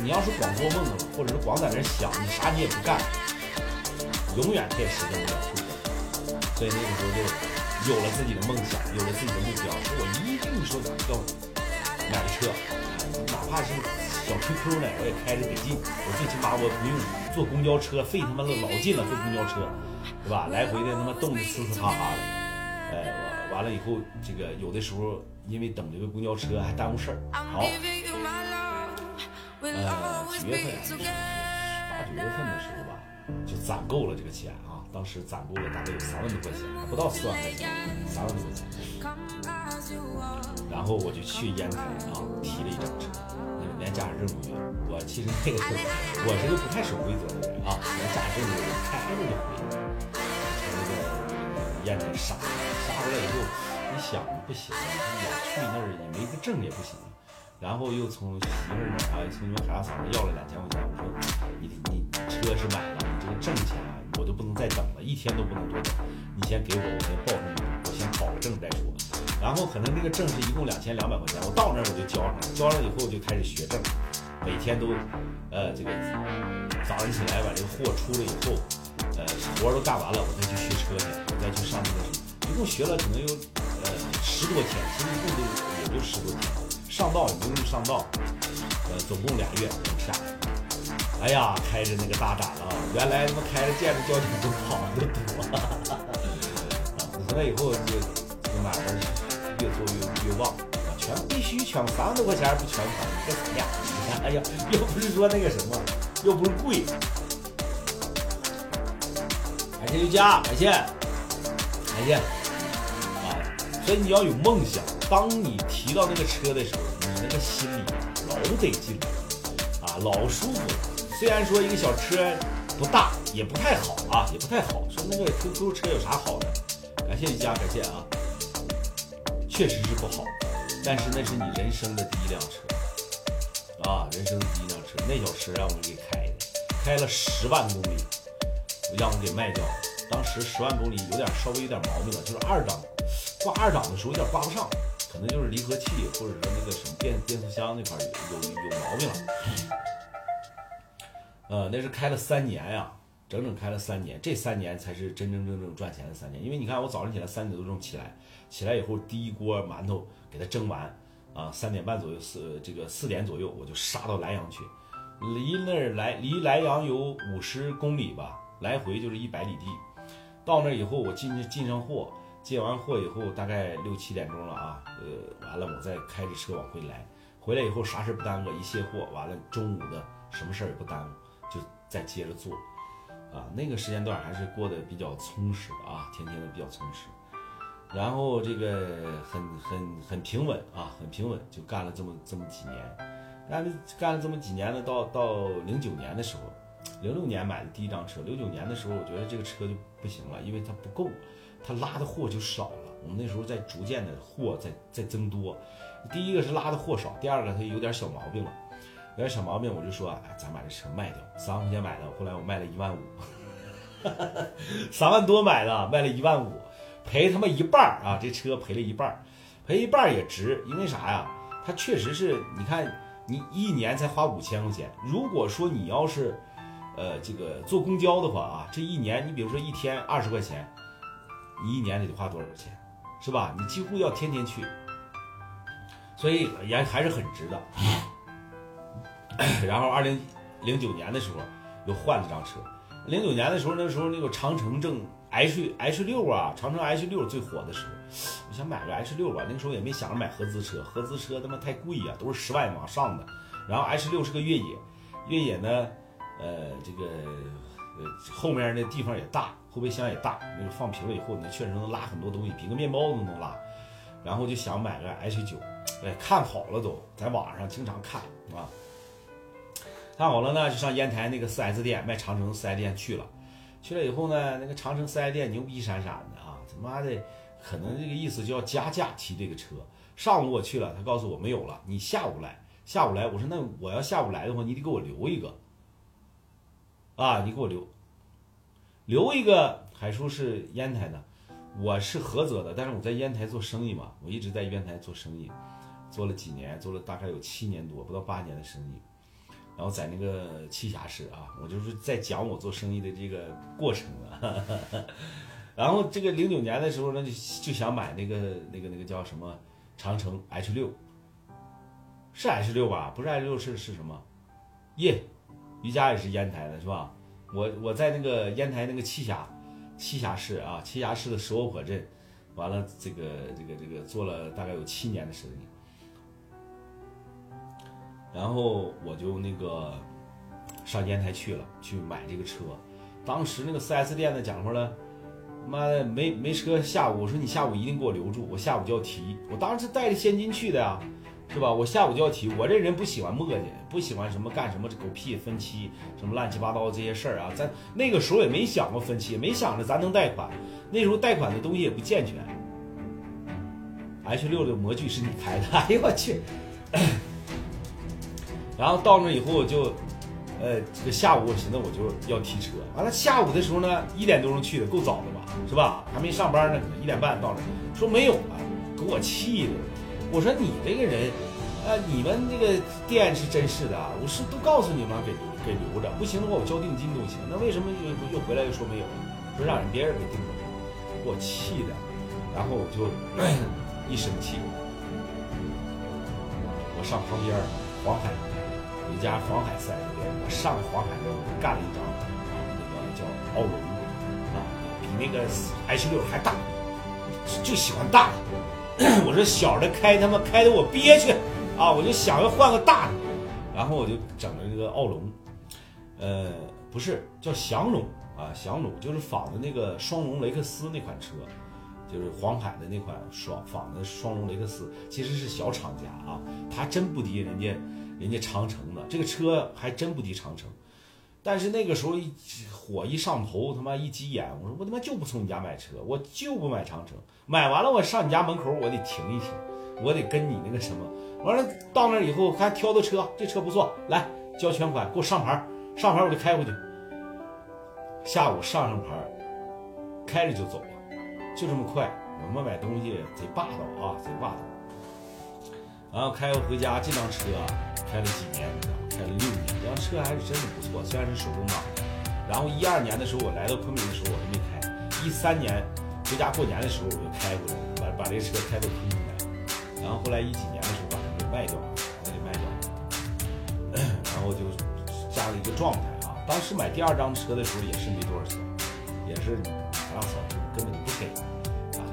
你要是光做梦了，或者是光在那想，你啥你也不干，永远他也实现不了目标。所以那个时候就有了自己的梦想，有了自己的目标，说我一定说要买个车，哪怕是。小 QQ 呢，我也开着得劲。我最起码我不用坐公交车，费他妈的老劲了。坐公交车，对吧？来回的他妈冻得呲呲哈哈的，哎，完完了以后，这个有的时候因为等这个公交车还耽误事儿。好，呃，几月份？八九月份的时候吧，就攒够了这个钱啊。当时攒够了大概有三万多块钱，还不到四万块钱，三万多块钱。然后我就去烟台啊，提了一张车，那个连驾驶证都没有。我其实那个时候我是个不太守规则的人啊，连驾驶证都没有，开着就回。从那个烟台杀杀回来以后，一想不行，我去那儿也没个证也不行。然后又从媳妇儿那儿啊，从你们海大嫂那要了两千块钱，我说你你车是买了，你这个证钱啊。我都不能再等了，一天都不能多等。你先给我，我先报上名，我先考个证再说。然后可能那个证是一共两千两百块钱，我到那儿我就交上了，交上以后就开始学证，每天都，呃，这个早上起来把这个货出了以后，呃，活都干完了，我再去学车去，我再去上那个什么，一共学了可能有呃十多天，其实一共就也就十多天，上道也不用上道，呃，总共俩月能下来。哎呀，开着那个大展了，原来他妈开着见着交警都跑的多。啊，回来以后就就慢慢越做越越旺，全必须全三万多块钱不全款，你干啥呀？哎呀，又不是说那个什么，又不是贵。感谢刘佳，感谢，感谢。啊，所以你要有梦想，当你提到那个车的时候，你那个心里老得劲了，啊，老舒服了。虽然说一个小车不大，也不太好啊，也不太好。说那个 QQ 车有啥好的？感谢一家，感谢啊，确实是不好。但是那是你人生的第一辆车啊，人生的第一辆车。那小车让我给开的，开了十万公里，让我给卖掉了。当时十万公里有点稍微有点毛病了，就是二档挂二档的时候有点挂不上，可能就是离合器或者说那个什么变变速箱那块有有有毛病了。呃，那是开了三年呀，整整开了三年，这三年才是真真正正赚钱的三年。因为你看，我早上起来三点多钟起来，起来以后第一锅馒头给它蒸完，啊，三点半左右四这个四点左右我就杀到莱阳去，离那儿来离莱阳有五十公里吧，来回就是一百里地。到那以后我进进上货，进完货以后大概六七点钟了啊，呃，完了我再开着车往回来，回来以后啥事不耽搁，一卸货完了中午的什么事儿也不耽误。就再接着做，啊，那个时间段还是过得比较充实啊，天天的比较充实，然后这个很很很平稳啊，很平稳，就干了这么这么几年，干了干了这么几年呢，到到零九年的时候，零六年买的第一张车，零九年的时候，我觉得这个车就不行了，因为它不够，它拉的货就少了，我们那时候在逐渐的货在在增多，第一个是拉的货少，第二个它有点小毛病了。有点小毛病，我就说，哎，咱把这车卖掉，三万块钱买的，后来我卖了一万五，三万多买的，卖了一万五，赔他妈一半啊！这车赔了一半，赔一半也值，因为啥呀？它确实是，你看你一年才花五千块钱，如果说你要是，呃，这个坐公交的话啊，这一年你比如说一天二十块钱，你一年得花多少钱，是吧？你几乎要天天去，所以也还是很值的。然后二零零九年的时候又换了张车，零九年的时候那时候那个长城正 H H 六啊，长城 H 六最火的时候，我想买个 H 六吧，那个时候也没想着买合资车，合资车他妈太贵呀，都是十万往上的。然后 H 六是个越野，越野呢，呃，这个呃后面那地方也大，后备箱也大，那个放平了以后呢，确实能拉很多东西，比个面包都能拉。然后就想买个 H 九，哎，看好了都，在网上经常看啊。看好了呢，就上烟台那个 4S 店卖长城 4S 店去了。去了以后呢，那个长城 4S 店牛逼闪闪的啊，他妈的，可能这个意思就要加价提这个车。上午我去了，他告诉我没有了，你下午来。下午来，我说那我要下午来的话，你得给我留一个。啊，你给我留，留一个还说是烟台的，我是菏泽的，但是我在烟台做生意嘛，我一直在烟台做生意，做了几年，做了大概有七年多，不到八年的生意。然后在那个栖霞市啊，我就是在讲我做生意的这个过程啊。然后这个零九年的时候呢，就就想买那个那个那个叫什么长城 H 六，是 H 六吧？不是 H 六是是什么？耶，瑜伽也是烟台的是吧？我我在那个烟台那个栖霞，栖霞市啊，栖霞市的石窝火镇，完了这个这个这个做了大概有七年的生意。然后我就那个上烟台去了，去买这个车。当时那个 4S 店的讲话了，妈的没没车，下午我说你下午一定给我留住，我下午就要提。我当时带着现金去的呀，是吧？我下午就要提。我这人不喜欢磨叽，不喜欢什么干什么这狗屁分期，什么乱七八糟这些事儿啊。咱那个时候也没想过分期，也没想着咱能贷款。那时候贷款的东西也不健全。H 六的模具是你开的，哎呦我去！然后到那以后就，呃，这个下午我寻思我就要提车，完了下午的时候呢，一点多钟去的，够早的吧，是吧？还没上班呢，可能一点半到那，说没有了，给我气的。我说你这个人，呃，你们这个店是真是的啊，我是都告诉你们给给留着，不行的话我交定金都行。那为什么又又回来又说没有？说让人别人给定了，给我气的。然后我就 一生气，我上旁边黄海。一家黄海 4S 店，我上黄海那干了一张啊，那个叫奥龙，啊，比那个 H 六还大，就喜欢大的。我说小的开他妈开的我憋屈，啊，我就想要换个大的，然后我就整了这个奥龙，呃，不是叫翔龙啊，翔龙就是仿的那个双龙雷克斯那款车，就是黄海的那款双仿的双龙雷克斯，其实是小厂家啊，他真不敌人家。人家长城的这个车还真不敌长城，但是那个时候一火一上头，他妈一急眼，我说我他妈就不从你家买车，我就不买长城，买完了我上你家门口我得停一停，我得跟你那个什么，完了到那以后还挑的车，这车不错，来交全款给我上牌，上牌我就开回去，下午上上牌，开着就走了，就这么快，我们买东西贼霸道啊，贼霸道。然后开回家，这辆车开了几年你知道？开了六年，这辆车还是真的不错，虽然是手动挡。然后一二年的时候，我来到昆明的时候，我还没开。一三年回家过年的时候，我就开过来，把把这车开到昆明来。然后后来一几年的时候，把它给卖掉了，把它给卖掉了。然后就这样的一个状态啊。当时买第二张车的时候也是没多少钱，也是大嫂根本就不给啊。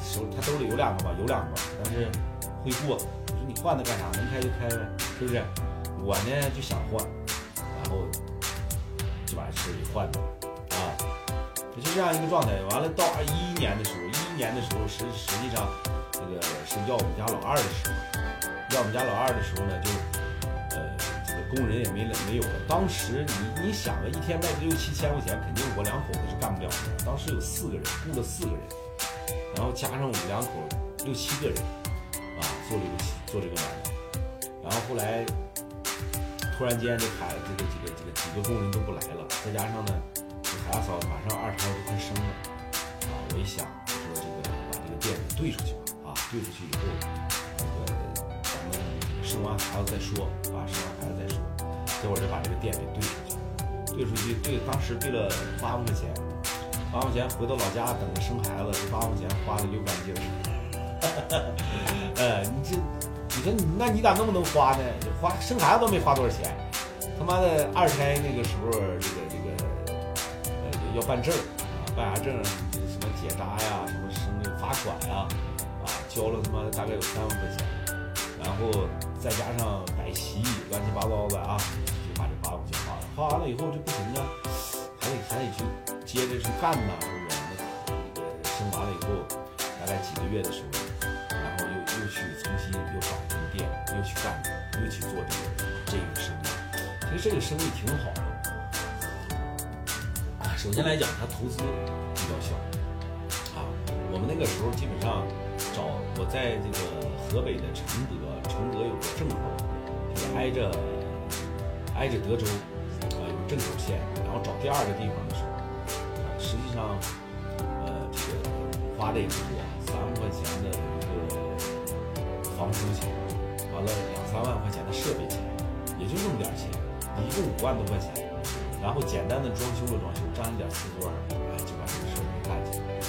手他兜里有两个吧，有两个，但是。会过，换它干啥？能开就开呗，是不是？我呢就想换，然后就把车给换了啊，就这样一个状态。完了到二一一年的时候，一一年的时候实实际上这个是要我们家老二的时候，要我们家老二的时候呢，就呃这个工人也没了没有了。当时你你想啊，一天卖个六七千块钱，肯定我两口子是干不了的。当时有四个人，雇了四个人，然后加上我们两口六七个人。做这个做这个买卖，然后后来突然间这海这个几个几个几个工人都不来了，再加上呢，这海大嫂马上二胎就快生了，啊，我一想我说这个把这个店给兑出去吧，啊，兑出去以后，这个咱们生完孩子再说，啊，生完孩子再说，结果就把这个店给兑出去，兑出去兑当时兑了八万块钱，八万块钱回到老家等着生孩子，这八万块钱花的溜干净。哈 呃，你这，你说你，那你咋那么能花呢？花生孩子都没花多少钱，他妈的二胎那个时候，这个这个，呃，要办证啊，办啥证？什么结扎呀，什么生那个罚款呀，啊，交了他妈大概有三万块钱，然后再加上摆席，乱七八糟的啊，就把这八万块钱花了。花完了以后就不行啊，还得还得去接着去干呐，是不是？那生完了以后。大概几个月的时候，去重新又找这个店，又去干，又去做这个这个生意。其实这个生意挺好的。首先来讲，它投资比较小啊。我们那个时候基本上找我在这个河北的承德，承德有个镇口，就是挨着挨着德州啊，有个镇口县。然后找第二个地方的时候，实际上呃这个花的也不多。三万块钱的房租钱，完了两三万块钱的设备钱，也就这么点钱，一共五万多块钱，然后简单的装修了装修，粘一点瓷砖，哎，就把这个事儿给干起来了。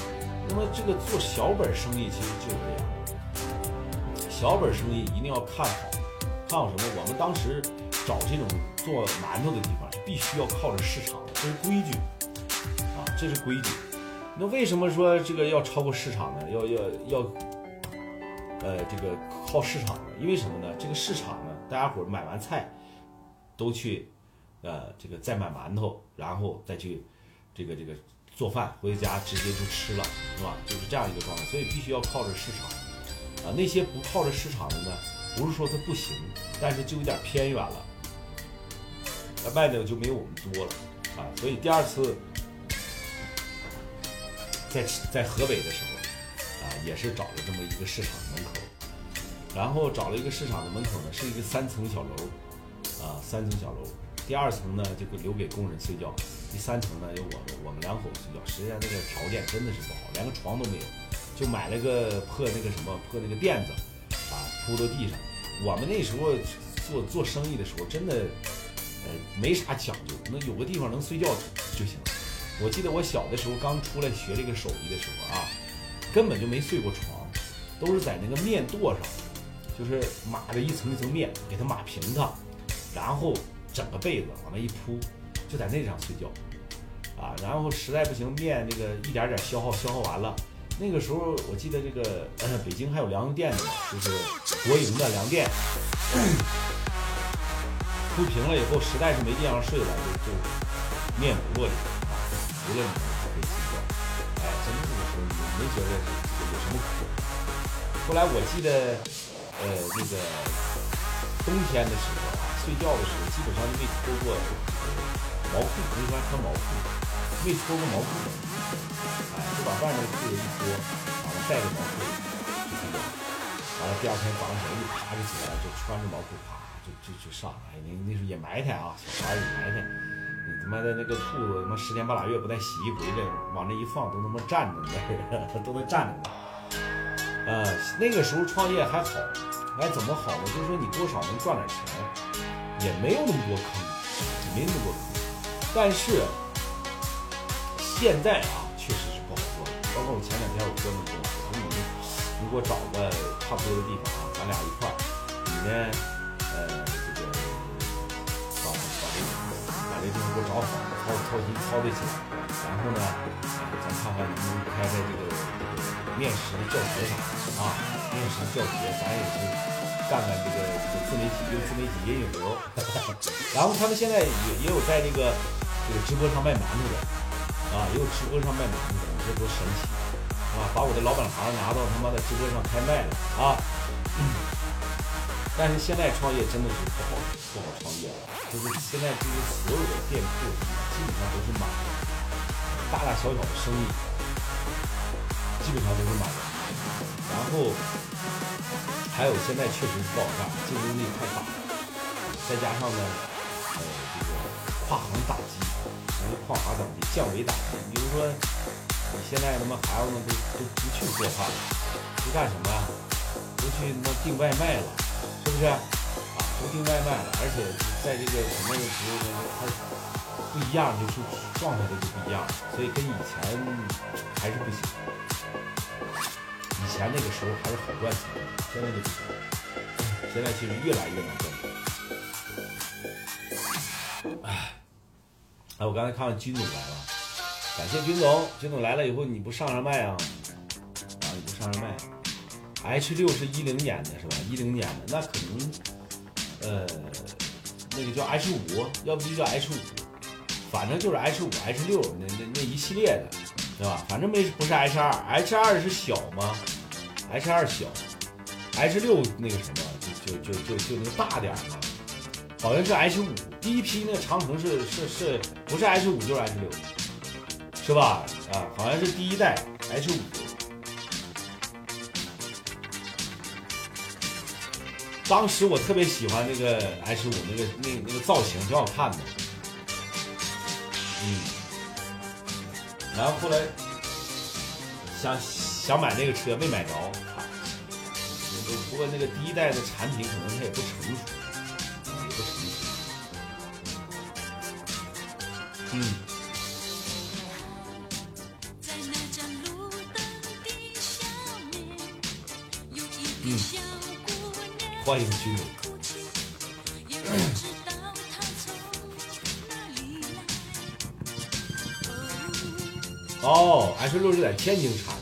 那么这个做小本生意其实就是这样，小本生意一定要看好，看好什么？我们当时找这种做馒头的地方，必须要靠着市场，这是规矩啊，这是规矩。那为什么说这个要超过市场呢？要要要，呃，这个靠市场呢？因为什么呢？这个市场呢，大家伙买完菜，都去，呃，这个再买馒头，然后再去，这个这个做饭，回家直接就吃了，是吧？就是这样一个状态，所以必须要靠着市场，啊，那些不靠着市场的呢，不是说它不行，但是就有点偏远了，那卖的就没有我们多了，啊，所以第二次。在在河北的时候，也是找了这么一个市场门口，然后找了一个市场的门口呢，是一个三层小楼，啊，三层小楼，第二层呢就留给工人睡觉，第三层呢有我我们两口子睡觉。实际上那个条件真的是不好，连个床都没有，就买了个破那个什么破那个垫子，啊，铺到地上。我们那时候做做生意的时候，真的，呃，没啥讲究，能有个地方能睡觉就行了。我记得我小的时候刚出来学这个手艺的时候啊，根本就没睡过床，都是在那个面垛上，就是码着一层一层面，给它码平它，然后整个被子往那一铺，就在那上睡觉，啊，然后实在不行面这个一点点消耗消耗完了，那个时候我记得这个 北京还有粮油店呢，就是国营的粮店，铺平了以后实在是没地方睡了，就就面垛里。无论没觉得有什么苦。后来我记得，呃，那个冬天的时候啊，睡觉的时候基本上就没脱过毛裤，那时候还穿毛裤，没脱过毛裤，哎，就把外面的裤子一脱，完了带着毛裤就睡觉，完了第二天早上起来一爬就起来，就穿着毛裤啪就就就上，哎，那那时候也埋汰啊，小孩也埋汰。你他妈的那个兔子，他妈十天半拉月不带洗一回的，往那一放都他妈站着呢，都能站着呢。呃，那个时候创业还好，哎，怎么好呢？就是说你多少能赚点钱，也没有那么多坑，没那么多坑。但是现在啊，确实是不好做。包括我前两天我哥们跟我说，说你你给我找个差不多的地方啊，咱俩一块儿，你呢？呃这地方给我找好，操操心操得起来。然后呢，咱看看能不能开开这个这个面食的教学啥的啊？面食教学，咱也是干干这个这个自媒体，用自媒体引引流。然后他们现在也也有在这个这个直播上卖馒头的啊，也有直播上卖馒头的，你说多神奇啊！把我的老本行拿到他妈的直播上开卖了啊！但是现在创业真的是不好不好创业了。就是现在，这些所有的店铺基本上都是满的，大大小小的生意基本上都是满的。然后还有现在确实不好干，竞争力太大。再加上呢，呃，这个跨行打击，什么跨行打击、降维打击。比如说，你现在他妈孩子们都都不去做饭了，都干什么呀？都去他妈订外卖了，是不是？不订外卖了，而且在这个什么的时候呢，它不一样，就是状态都就不一样，所以跟以前还是不行。以前那个时候还是好赚钱的，现在就不行。现在其实越来越难赚钱。哎，哎，我刚才看到军总来了，感谢军总，军总来了以后你不上上麦啊？啊，你不上上麦？H 六是一零年的是吧？一零年的那可能。呃，那个叫 H 五，要不就叫 H 五，反正就是 H 五、H 六那那那一系列的，对吧？反正没不是 H 二，H 二是小吗？H 二小，H 六那个什么，就就就就就那个大点嘛，好像是 H 五，第一批那个长城是是是不是 H 五就是 H 六，是吧？啊，好像是第一代 H 五。当时我特别喜欢那个 H 五那个那那个造型，挺好看的。嗯，然后后来想想买那个车，没买着。不过那个第一代的产品可能它也不成熟，不成熟。嗯。欢迎军友。哦，安顺路是在天津产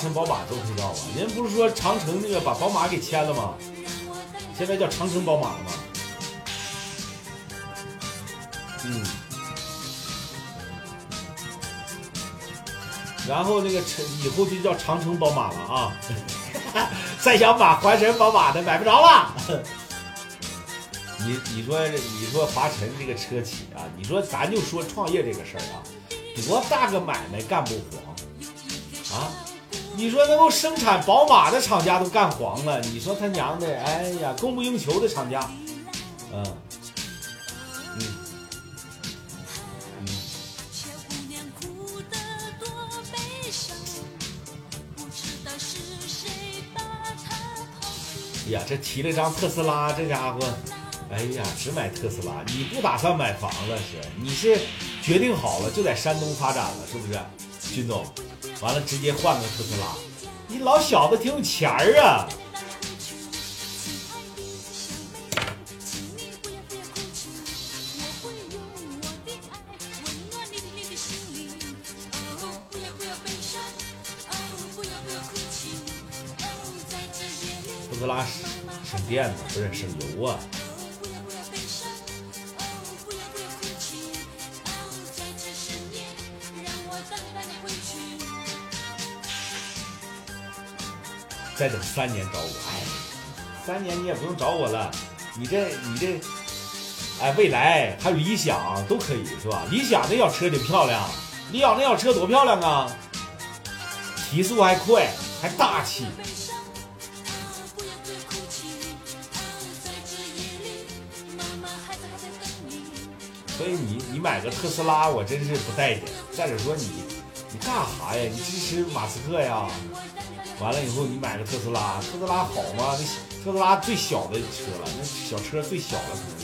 长城宝马做配套啊？人不是说长城那个把宝马给签了吗？现在叫长城宝马了吗？嗯。然后那个城以后就叫长城宝马了啊！再想买华晨宝马的买不着了。你你说你说华晨这个车企啊，你说咱就说创业这个事儿啊，多大个买卖干不活？你说能够生产宝马的厂家都干黄了，你说他娘的，哎呀，供不应求的厂家，嗯嗯嗯，哎呀，这提了张特斯拉，这家伙，哎呀，只买特斯拉，你不打算买房了是？你是决定好了就在山东发展了，是不是，军总？完了直接换个特斯拉，你老小子挺有钱儿啊！特斯拉省电呢，不是省油啊。再等三年找我，哎，三年你也不用找我了，你这你这，哎，未来还有理想都可以是吧？理想那小车挺漂亮，理想那小车多漂亮啊，提速还快，还大气。所以你你买个特斯拉，我真是不待见。再者说你你干啥呀？你支持马斯克呀？完了以后你买个特斯拉，特斯拉好吗？那特斯拉最小的车了，那小车最小了，可能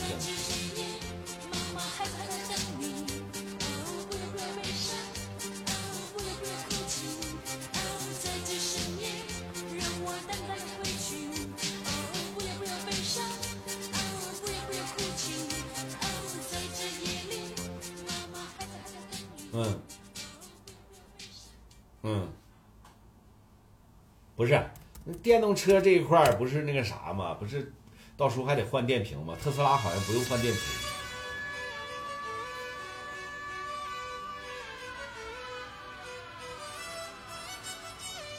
电动车这一块儿不是那个啥吗？不是，到时候还得换电瓶吗？特斯拉好像不用换电瓶。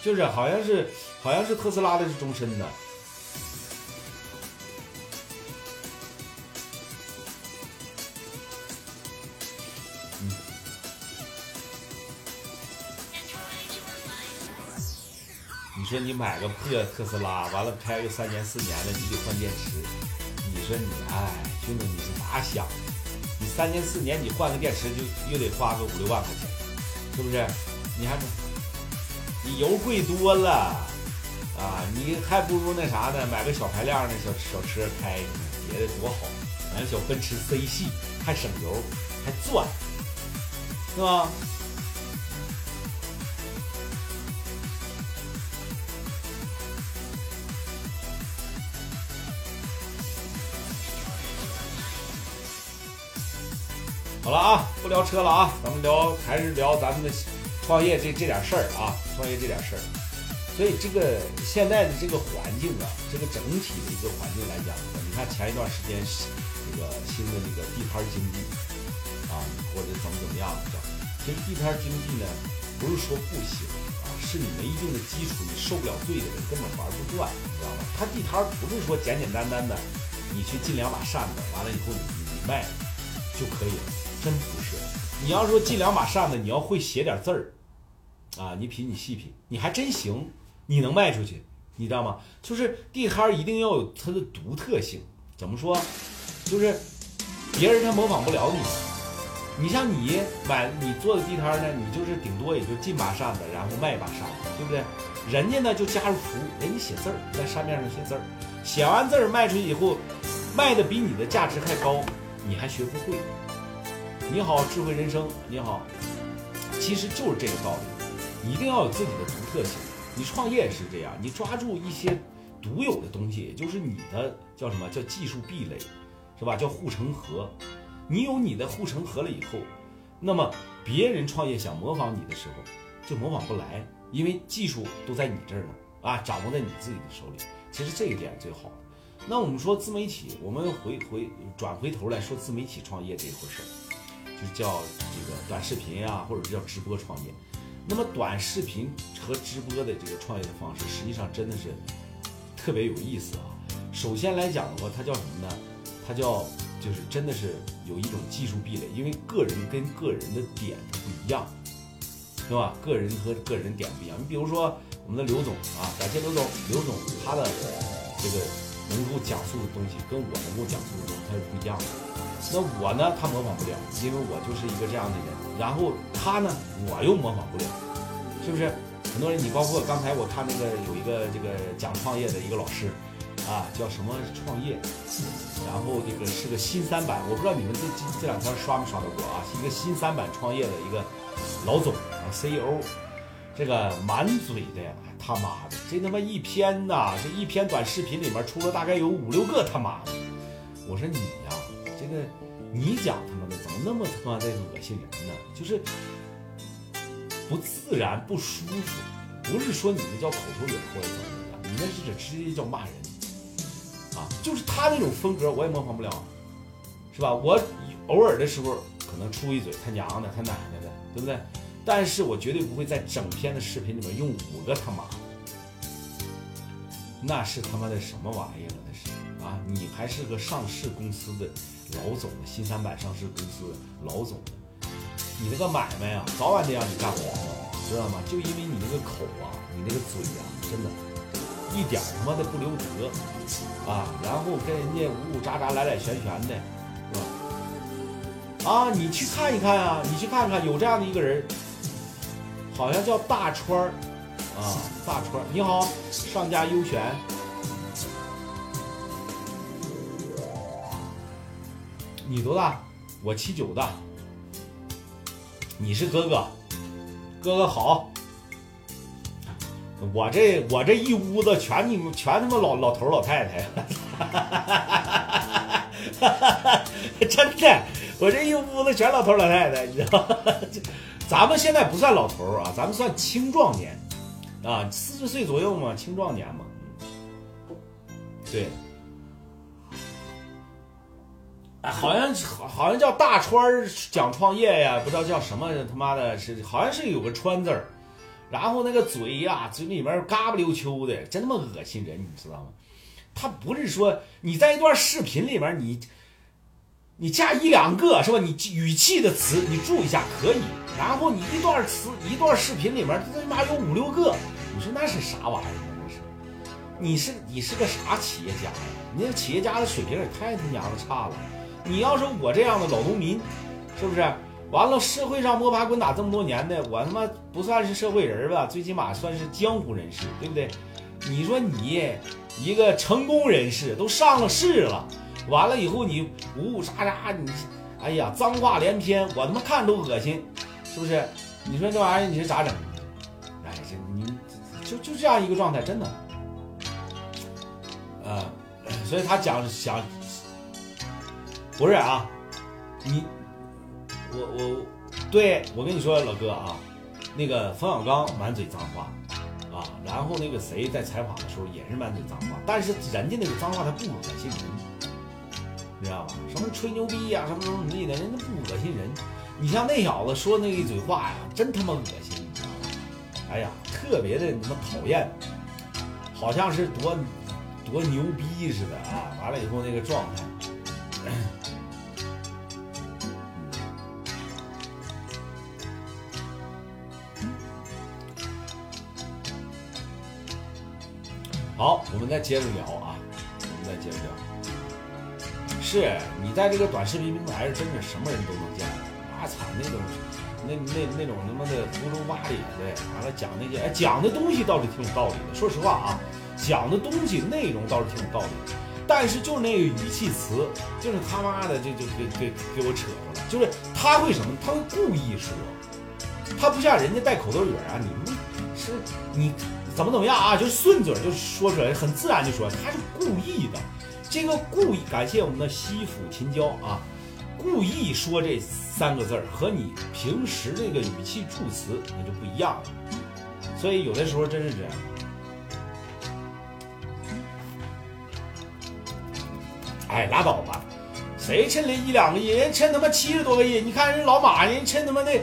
就是好像是好像是特斯拉的是终身的，你说你买个破特斯拉，完了开个三年四年的，你得换电池。你说你，哎，兄弟，你是咋想的？你三年四年你换个电池就又得花个五六万块钱，是不是？你还你油贵多了啊！你还不如那啥呢，买个小排量的小小车开，别的多好，买个小奔驰 C 系，还省油，还钻，是吧？好了啊，不聊车了啊，咱们聊还是聊咱们的创业这这点事儿啊，创业这点事儿。所以这个现在的这个环境啊，这个整体的一个环境来讲，你看前一段时间这个新的这个地摊经济啊，或者怎么怎么样的，其实地摊经济呢，不是说不行啊，是你没一定的基础，你受不了罪的人根本玩不转，你知道吧？他地摊不是说简简单单的，你去进两把扇子，完了以后你你卖就可以了。真不是，你要说进两把扇子，你要会写点字儿，啊，你品你细品，你还真行，你能卖出去，你知道吗？就是地摊儿一定要有它的独特性。怎么说？就是别人他模仿不了你。你像你买你做的地摊儿呢，你就是顶多也就进把扇子，然后卖一把扇子，对不对？人家呢就加入服务，人家写字儿，在扇面上写字儿，写完字儿卖出去以后，卖的比你的价值还高，你还学不会。你好，智慧人生，你好，其实就是这个道理，一定要有自己的独特性。你创业也是这样，你抓住一些独有的东西，也就是你的叫什么叫技术壁垒，是吧？叫护城河。你有你的护城河了以后，那么别人创业想模仿你的时候，就模仿不来，因为技术都在你这儿呢，啊，掌握在你自己的手里。其实这一点最好。那我们说自媒体，我们回回转回头来说自媒体创业这一回事儿，就叫这个短视频啊，或者叫直播创业。那么短视频和直播的这个创业的方式，实际上真的是特别有意思啊。首先来讲的话，它叫什么呢？它叫就是真的是有一种技术壁垒，因为个人跟个人的点不一样，对吧？个人和个人点不一样。你比如说我们的刘总啊，感谢刘总，刘总他的这个能够讲述的东西跟我能够讲述的东西它是不一样的。那我呢，他模仿不了，因为我就是一个这样的人。然后他呢，我又模仿不了，是不是？很多人，你包括刚才我看那个有一个这个讲创业的一个老师，啊，叫什么创业，然后这个是个新三板，我不知道你们这这这两天刷没刷到过啊？是一个新三板创业的一个老总啊，CEO，这个满嘴的，他妈的，这他妈一篇呐，这一篇短视频里面出了大概有五六个他妈的，我说你呀，那个你讲他妈的怎么那么他妈的恶心人呢？就是不自然、不舒服，不是说你那叫口头语或者怎么的，你那是直接叫骂人啊！就是他那种风格，我也模仿不了，是吧？我偶尔的时候可能出一嘴他娘的、他奶奶的，对不对？但是我绝对不会在整篇的视频里面用五个他妈，那是他妈的什么玩意儿了？那是啊！你还是个上市公司的老总，新三板上市公司老总，你那个买卖啊，早晚得让你干黄了，知道吗？就因为你那个口啊，你那个嘴啊，真的，一点他妈的不留德啊！然后跟人家呜呜喳喳、来来旋旋的，是吧？啊，你去看一看啊，你去看看，有这样的一个人，好像叫大川儿啊，大川，你好，上家优选。你多大？我七九的。你是哥哥，哥哥好。我这我这一屋子全你们全他妈老老头老太太，真的，我这一屋子全老头老太太，你知道吗？咱们现在不算老头啊，咱们算青壮年啊，四十岁左右嘛，青壮年嘛。对。好像好好像叫大川讲创业呀，不知道叫什么他妈的是，好像是有个川字儿，然后那个嘴呀，嘴里面嘎巴溜秋的，真他妈恶心人，你知道吗？他不是说你在一段视频里面你你加一两个是吧？你语气的词你注意一下可以，然后你一段词一段视频里面他妈有五六个，你说那是啥玩意儿？那是，你是你是个啥企业家呀？你那企业家的水平也太他娘的差了。你要是我这样的老农民，是不是？完了，社会上摸爬滚打这么多年的，我他妈不算是社会人吧？最起码算是江湖人士，对不对？你说你一个成功人士，都上了市了，完了以后你呜呜喳喳，你哎呀脏话连篇，我他妈看都恶心，是不是？你说这玩意儿你是咋整？哎，这你就就这样一个状态，真的，呃，所以他讲想。不是啊，你，我我，对我跟你说，老哥啊，那个冯小刚满嘴脏话，啊，然后那个谁在采访的时候也是满嘴脏话，但是人家那个脏话他不恶心人，你知道吧？什么吹牛逼呀，什么什么什么的，人家不恶心人。你像那小子说那一嘴话呀，真他妈恶心，你知道吧？哎呀，特别的他妈讨厌，好像是多多牛逼似的啊！完了以后那个状态。好，我们再接着聊啊，我们再接着聊。是你在这个短视频平台上，真是什么人都能见到。啊操，那种那那那种他妈的胡诌八咧的，完了讲那些，哎，讲的东西倒是挺有道理的。说实话啊，讲的东西内容倒是挺有道理的，但是就是那个语气词，就是他妈的就就给给给我扯着了。就是他会什么？他会故意说，他不像人家带口头语啊，你们是你怎么怎么样啊，就顺嘴就说出来，很自然就说，他是故意的。这个故意，感谢我们的西府秦娇啊，故意说这三个字儿和你平时这个语气助词那就不一样了。所以有的时候真是这样。哎，拉倒吧，谁趁这一两个亿，人趁他妈七十多个亿，你看人老马，人趁他妈那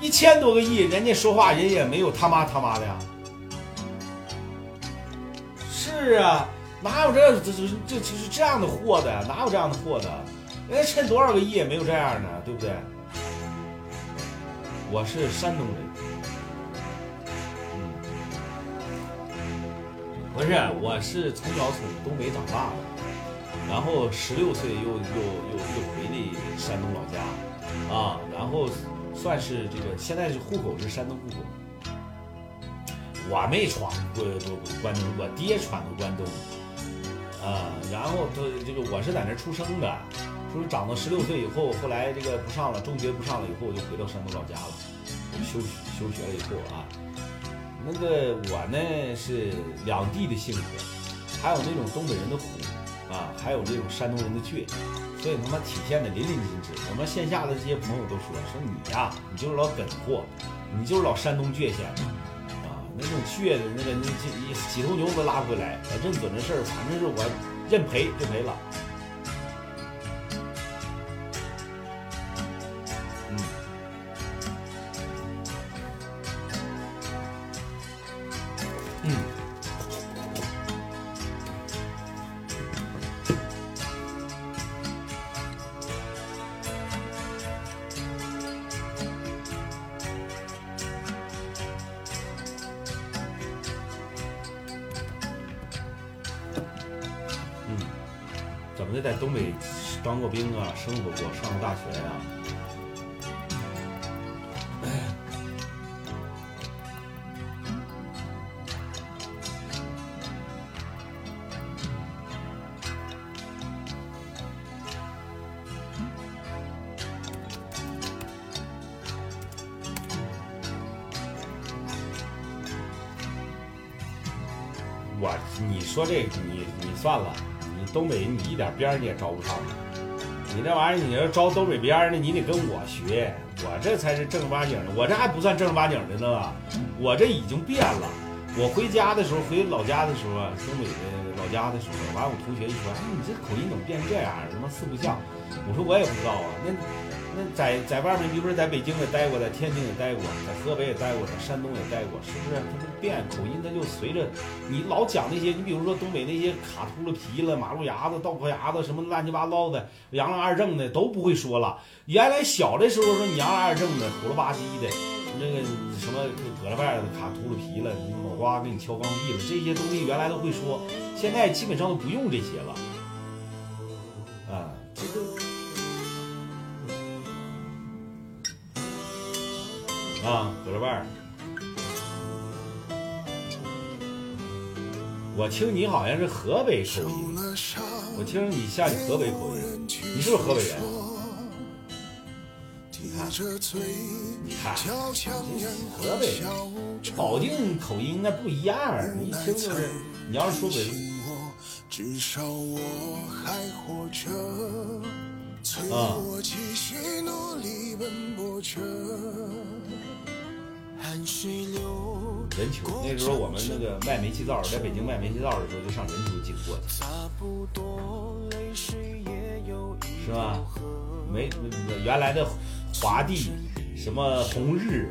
一千多个亿，人家说话人也没有他妈他妈的呀。是啊，哪有这这这这这是这样的货的？哪有这样的货的？人家趁多少个亿也没有这样的，对不对？我是山东人，嗯，不是，我是从小从东北长大的，然后十六岁又又又又回的山东老家，啊，然后算是这个现在是户口是山东户口。我没闯过过关东，我爹闯的关东，啊，然后他这个我是在那儿出生的，说长到十六岁以后，后来这个不上了，中学不上了以后，我就回到山东老家了，休休学了以后啊，那个我呢是两地的性格，还有那种东北人的虎啊，还有这种山东人的倔，所以他妈体现的淋漓尽致。我们线下的这些朋友都说，说你呀，你就是老梗货，你就是老山东倔县的。那种倔的，那个那几几头牛都拉不回来。我认准的事儿，反正是我认赔就赔了。大学。呀、我你说这你你算了，你东北你一点边你也招不上，你这玩意儿你要招东北边儿的，你得跟我学，我这才是正儿八经的，我这还不算正儿八经的呢，我这已经变了。我回家的时候，回老家的时候啊，东北的老家的时候，完我同学一说，哎，你这口音怎么变成这样？他妈四不像。我说我也不知道啊，那那在在外面，你不是在北京也待过，在天津也待过，在河北也待过，在山东也待过，是不是？它就变口音，它就随着你老讲那些，你比如说东北那些卡秃了皮了、马路牙子、道口牙子什么乱七八糟的、洋了二正的都不会说了。原来小的时候说你洋了二正的、虎了吧唧的，那个什么搁了外的卡秃了皮了，脑瓜给你敲钢屁了，这些东西原来都会说，现在基本上都不用这些了。啊，这个。啊，搁了腕儿。我听你好像是河北口音，我听你像你河北口音，你是不是河北人？你看，你看，河北人，保定口音那不一样，你一听就是，你要是说北至少我还活着，催啊我继续努力奔波着，汗水流，任丘，那时候我们那个卖煤气灶，在北京卖煤气灶的时候，就上任丘经过，差不多泪水也有一是吧？没原来的华帝，什么红日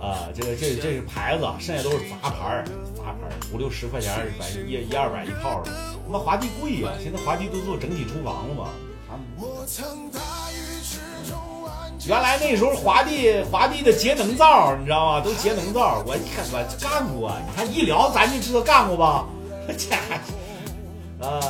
啊，这个这这是牌子，剩下都是杂牌儿，杂牌儿五六十块钱儿，反正一一二百一套的。他妈华帝贵呀、现在华帝都做整体厨房了嘛。原来那时候华帝华帝的节能灶，你知道吗？都节能灶，我一看我干过，你看一聊咱就知道干过吧？这啊，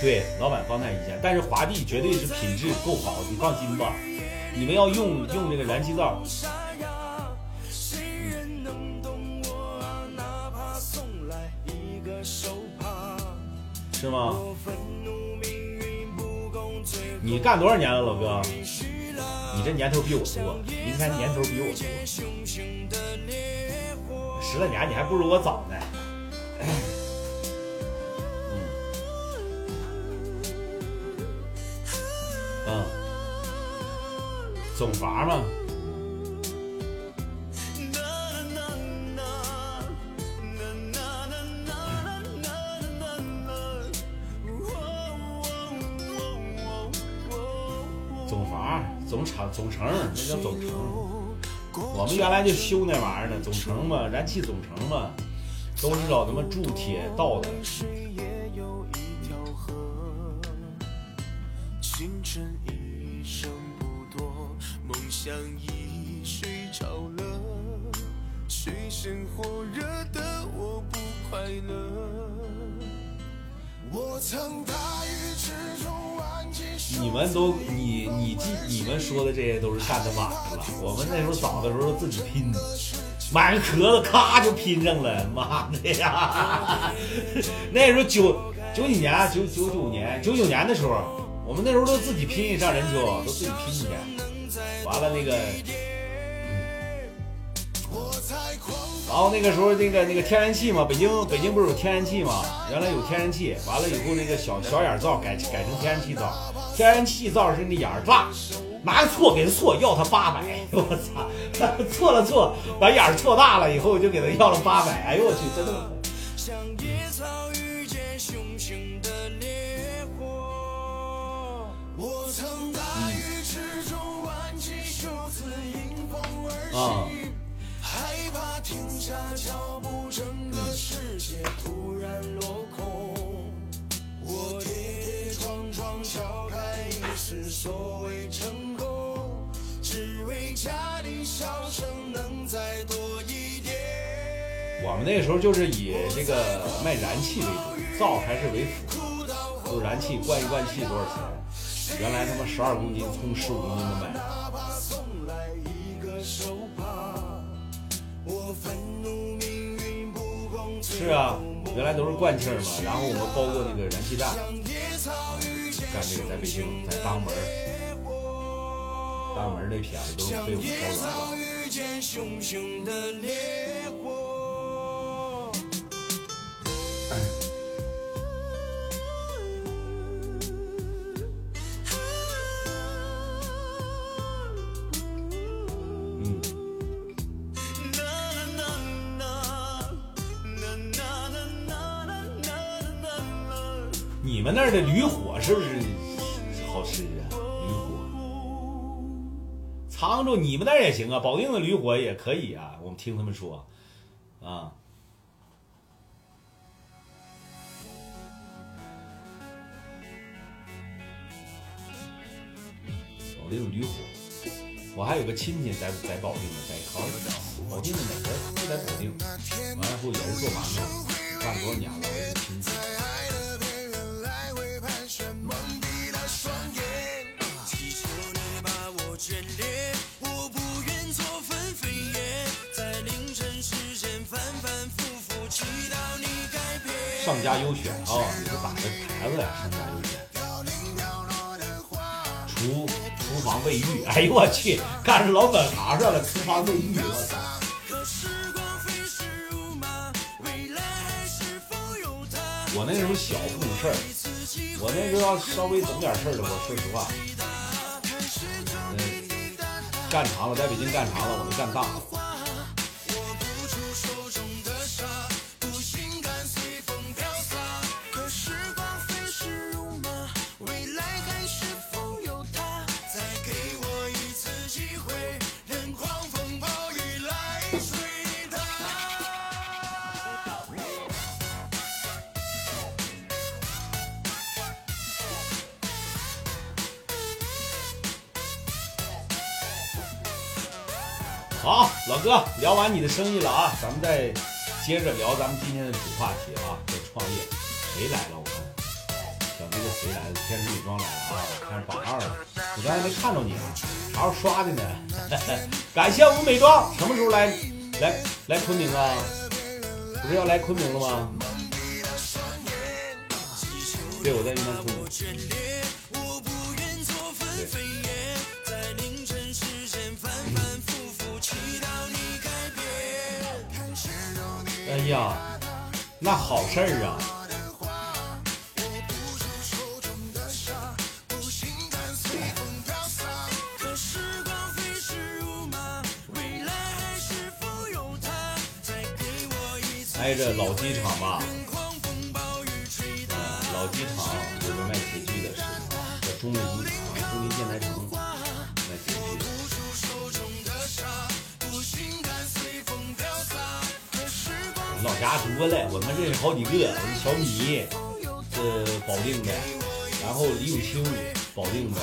对，老板方太一线，但是华帝绝对是品质够好，你放心吧。你们要用用这个燃气灶，是吗？你干多少年了，老哥？你这年头比我多，您看年头比我多，十来年你还不如我早呢。嗯，嗯，总阀嘛，厂、总成，那叫总成。我们原来就修那玩意儿呢，总成嘛，燃气总成嘛，都是老他妈铸铁造的。都你你记你们说的这些都是干的晚的了，我们那时候早的时候自己拼，买个壳子咔就拼上了，妈的呀！那时候九九几年九九九年九九年的时候，我们那时候都自己拼上人丘，都自己拼去，完了那个。然后那个时候，那个那个天然气嘛，北京北京不是有天然气嘛？原来有天然气，完了以后那个小小眼灶改改成天然气灶，天然气灶是那眼儿大，拿个锉给他错，要他八百，我操，错了错，把眼儿锉大了以后就给他要了八百，哎呦我去，真的。像野草遇见熊熊的烈火。我曾大雨之中挽起袖子迎风而啊停下脚步，整个世界突然落空。我跌跌撞撞敲开一世所谓成功，只为家里笑声能再多一点。我们那时候就是以这个卖燃气为主，灶还是为辅，就燃气灌一灌气多少钱？原来他妈十二公斤充十五公斤的买，哪怕送来一个手帕是啊，原来都是灌气儿嘛，然后我们包过那个燃气站，干这个在北京，在大门儿，当门儿那片子都被我们烧完了。你们那儿的驴火是不是好吃啊？驴火，沧州你们那也行啊，保定的驴火也可以啊，我们听他们说，啊。保定驴火，我还有个亲戚在在保定呢，在好像保定的哪个就在保定，完了后也是做馒头，干多少年了，家优选啊，你是打的牌子呀？上家优选，厨厨房卫浴，哎呦我去，干着老本行上了，厨房卫浴，我操！我那时候小不懂事儿，我那时候要稍微懂点事儿的，我说实话，嗯，干长了，在北京干长了，我都干大了。聊完你的生意了啊，咱们再接着聊咱们今天的主话题啊，这创业。谁来了？我看小哥哥谁来了？天使女装来了啊！我看榜二了，我刚才没看着你啊，啥时候刷的呢？感谢吴美妆，什么时候来来来昆明啊？不是要来昆明了吗？对，我在云南昆明。呀，那好事儿啊！挨着老机场吧，呃，老机场有个卖铁具的市场，叫中立老家多了，我们认识好几个，小米，呃，保定的，然后李永清，保定的，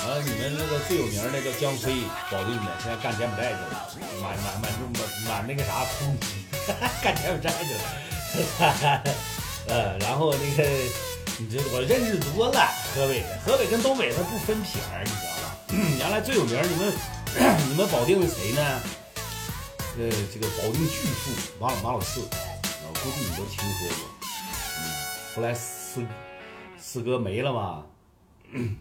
完了你们那个最有名的叫江飞，保定的，现在干柬埔寨去了，满满满满满那个啥，干柬埔寨去了，呃，然后那个，你这我认识多了，河北的，河北跟东北它不分撇儿，你知道吧？原来最有名，你们 你们保定的谁呢？呃，这个保定巨富马老马老四，我估计你都听说过。嗯，后来四四哥没了嘛。嗯。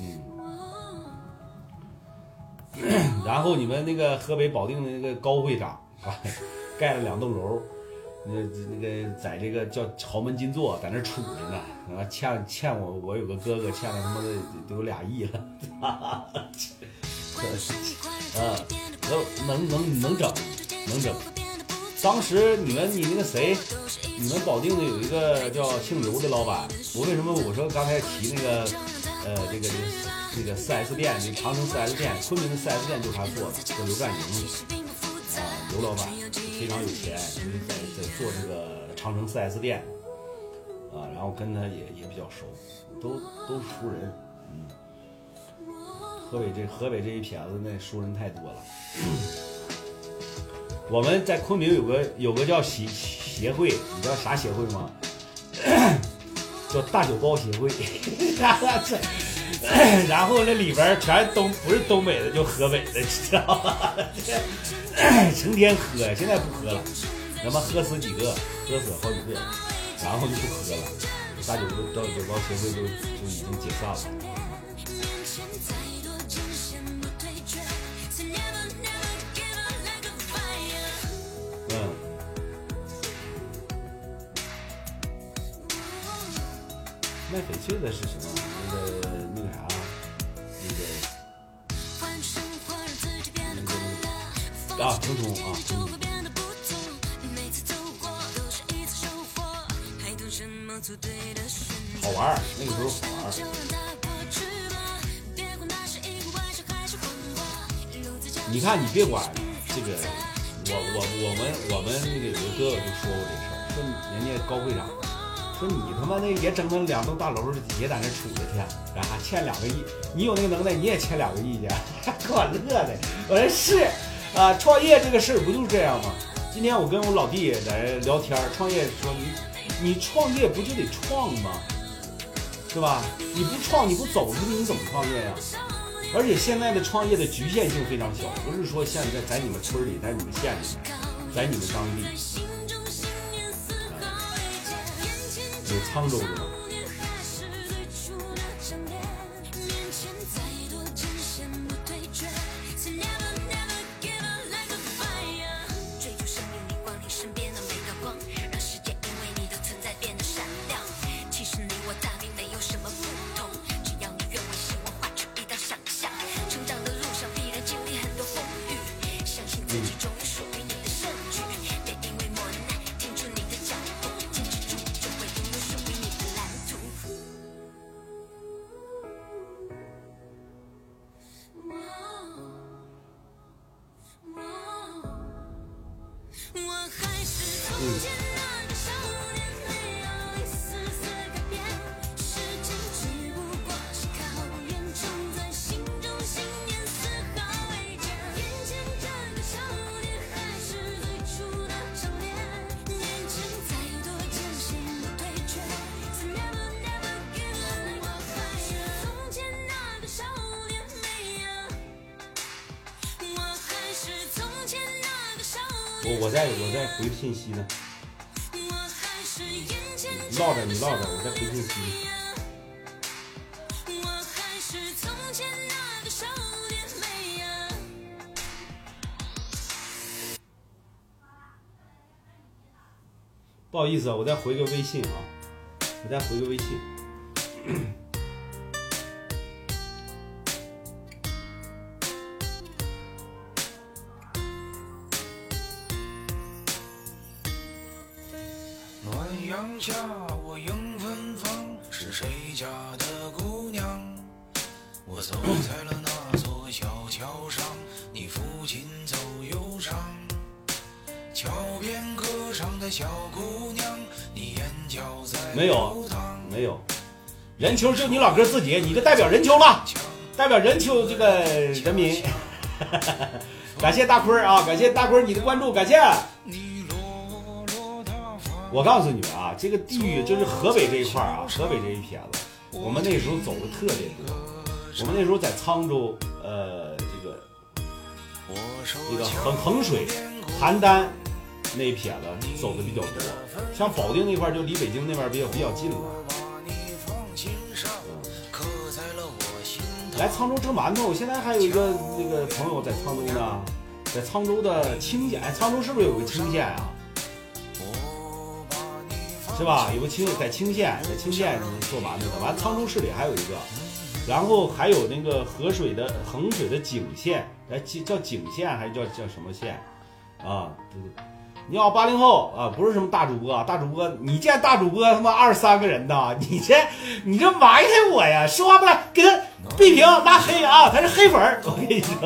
嗯。然后你们那个河北保定的那个高会长啊，盖了两栋楼，那那个在这个叫豪门金座，在那杵着呢。啊，欠欠我，我有个哥哥欠了他妈的都有俩亿了。啊，能能能能整，能整。当时你们你那个谁，你们保定的有一个叫姓刘的老板，我为什么我说刚才提那个呃这个这个这个四 S 店，这长城四 S 店，昆明的四 S 店就他做的，叫刘占营啊，刘老板非常有钱，就是在在做这个长城四 S 店啊，然后跟他也也比较熟，都都是熟人，嗯。河北这河北这一撇子，那熟人太多了。我们在昆明有个有个叫协协会，你知道啥协会吗？叫大酒包协会。然后那里边全东不是东北的，就河北的，你知道吧？成天喝，现在不喝了，他妈喝死几个，喝死好几个，然后就不喝了。大酒大酒包协会都就已经解散了。嗯，卖翡翠的是什么？啊，腾冲啊，好玩儿，那个时候好玩儿。你看，你别管这个，我我我们我们那个有个哥哥就说过这事儿，说人家高会长说你他妈那也整那两栋大楼，也在那杵着去，然后欠两个亿，你有那个能耐，你也欠两个亿去，给我乐的。我说是啊，创业这个事儿不就是这样吗？今天我跟我老弟在聊天，创业说你你创业不就得创吗？是吧？你不创，你不走出去，你怎么创业呀？而且现在的创业的局限性非常小，不是说现在在你们村里，在你们县里，在你们当地，有沧州的吗？意思啊，我再回个微信啊，我再回个微信。球就你老哥自己，你就代表人球吧，代表人球这个人民。感谢大坤儿啊，感谢大坤儿你的关注，感谢。我告诉你们啊，这个地域就是河北这一块儿啊，河北这一片子，我们那时候走的特别多。我们那时候在沧州，呃，这个这个衡衡水、邯郸那一撇子走的比较多，像保定那块儿就离北京那边比较比较近了。来沧州蒸馒头，我现在还有一个那个朋友在沧州呢，在沧州的清县，哎，沧州是不是有个清县啊？我把你放是吧？有个清在清县，在清县做馒头的。完，沧州市里还有一个，然后还有那个河水的衡水的景县，哎，叫叫景县还是叫叫什么县？啊，对对。你好，八零后啊，不是什么大主播啊，大主播，你见大主播他妈二十三个人的，你这你这埋汰我呀？说话不来，给他闭屏拉黑啊，他是黑粉儿，我跟你说，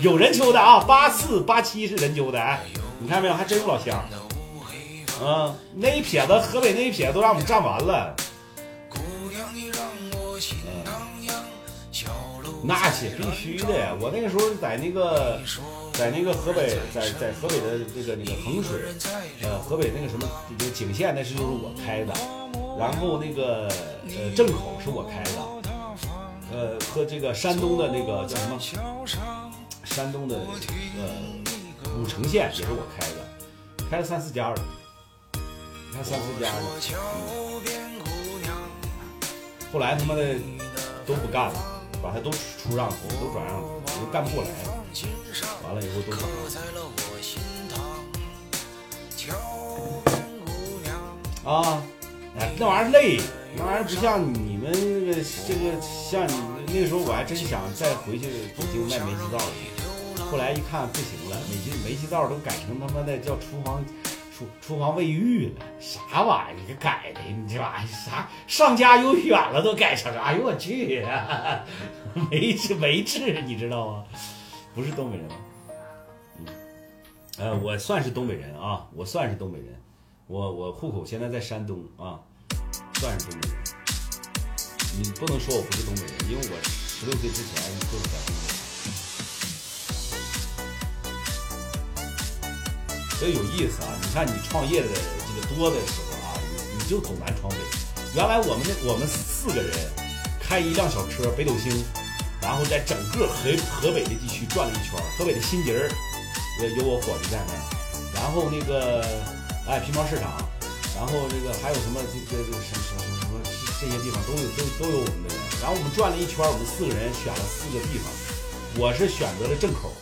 有人揪的啊，八四八七是人揪的，哎，你看没有，还真有老乡。嗯，那一撇子，河北那一撇子都让我们占完了，那些必须的。我那个时候在那个，在那个河北，在在河北的这个那个衡水，呃，河北那个什么这个景县，那是就是我开的，然后那个呃正口是我开的，呃和这个山东的那个叫什么，山东的呃武城县也是我开的，开了三四家了，开三四家了。桥边姑娘，后来他妈的都不干了，把它都出让，都转让了，我就干不过来了。完了以后都啊，哎，那玩意儿累，那玩意儿不像你们那个这个像你那个时候，我还真想再回去北京卖煤气灶去，后来一看不行了，煤气煤气灶都改成他妈的叫厨房。厨房卫浴了，啥玩意儿？你改的，你这玩意儿啥上家又远了，都改成哎呦我去、没治没治，你知道吗？不是东北人吗？嗯，呃，我算是东北人啊，我算是东北人，我我户口现在在山东啊，算是东北人。你不能说我不是东北人，因为我十六岁之前就是在有意思啊！你看你创业的这个多的时候啊，你你就走南闯北。原来我们那我们四个人开一辆小车北斗星，然后在整个河河北的地区转了一圈，河北的新集儿有我伙计在那，然后那个哎皮毛市场，然后这个还有什么这这这什么什么什么什么这些地方都有都都有我们的人。然后我们转了一圈，我们四个人选了四个地方，我是选择了正口。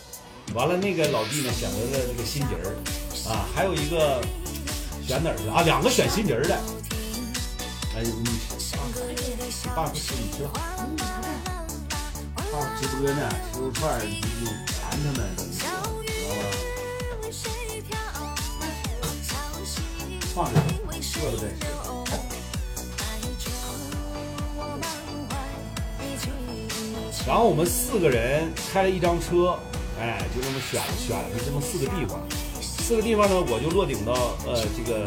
完了，那个老弟呢选择了这个新集儿，啊，还有一个选哪儿去啊？两个选新集儿的。哎，你你爸不吃，你吃。爸直播呢，吃肉串儿，你你馋他们，知道吧？放着，饿了再吃。然后我们四个人开了一张车，哎，就这么选选了这么四个地方。四个地方呢，我就落顶到呃这个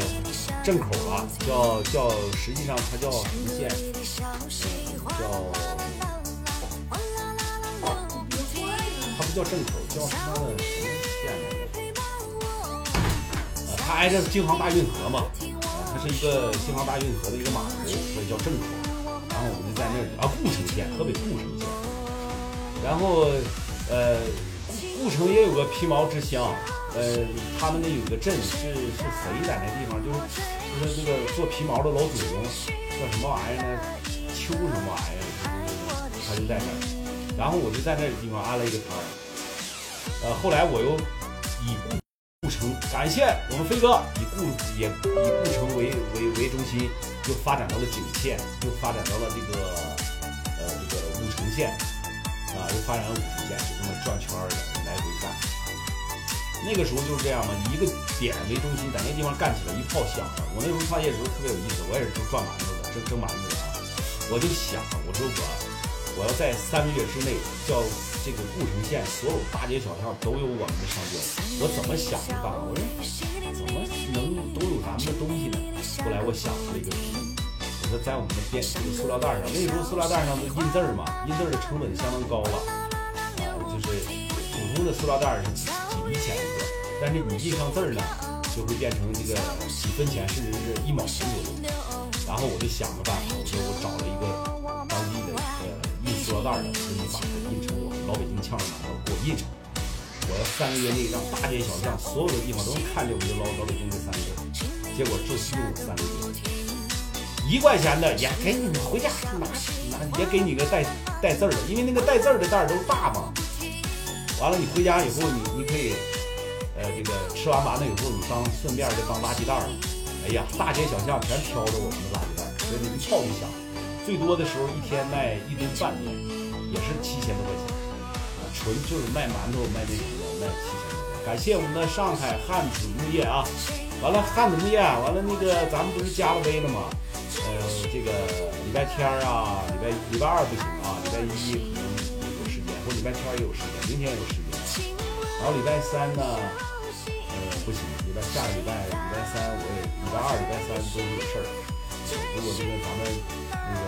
镇口了，叫叫，实际上它叫什么县？叫它不叫镇口，叫他妈的什么县来着？呃，它挨着京杭大运河嘛，啊，它是一个京杭大运河的一个码头，所以叫镇口。然后我们就在那儿啊，故城县，河北故城县。然后，呃，故城也有个皮毛之乡，呃，他们那有个镇是是谁在那地方？就是就是那个做皮毛的老祖宗，叫什么玩意儿呢？秋什么玩意儿？他就在那，然后我就在那地方安了一个摊儿。呃，后来我又以故故城，感谢我们飞哥以故也以故城为为为中心，又发展到了景县，又发展到了这个呃这个武城县，啊，又发展了武城县，就这么转圈儿的来回干。那个时候就是这样嘛，以一个点为中心，在那地方干起来一炮响了。我那时候创业的时候特别有意思，我也是就转馒头的，蒸蒸馒头的啊。我就想，我说我我要在三个月之内叫这个故城县所有大街小巷都有我们的商标，我怎么想的办？我说怎么能都有咱们的东西呢？后来我想出了一个主意，我说在我们的店这个塑料袋上，那时候塑料袋上都印字嘛，印字的成本相当高了，啊，就是普通的塑料袋是几几厘钱一个，但是你印上字儿呢，就会变成这个几分钱，甚至是一毛钱左右。然后我就想个办法，我说我找了一个当地的呃印塑料袋的，给你把它印成我们老北京呛着馒头，给我印上。我要三个月内让大街小巷所有的地方都能看见我们的老老北京这三个字。结果就用了三个月，一块钱的也给你回家拿拿，也给你个带带字儿的，因为那个带字儿的袋都大嘛。完了你回家以后，你你可以呃这个吃完馒头以后，你当顺便就当垃圾袋儿了。哎呀，大街小巷全飘着我们的垃圾袋儿，所以你一炮一响，最多的时候一天卖一吨半面，也是七千多块钱。啊，纯就是卖馒头卖这种的，卖七千多块。感谢我们的上海汉子木业啊！完了汉子木业，完了那个咱们不是加了微了吗？呃，这个礼拜天儿啊，礼拜礼拜二不行啊，礼拜一可能有时间，或礼拜天也有时间，明天也有时间。然后礼拜三呢，呃，不行，礼拜下个礼拜礼拜三我也礼拜二、礼拜三都是有事儿。如果这个咱们那个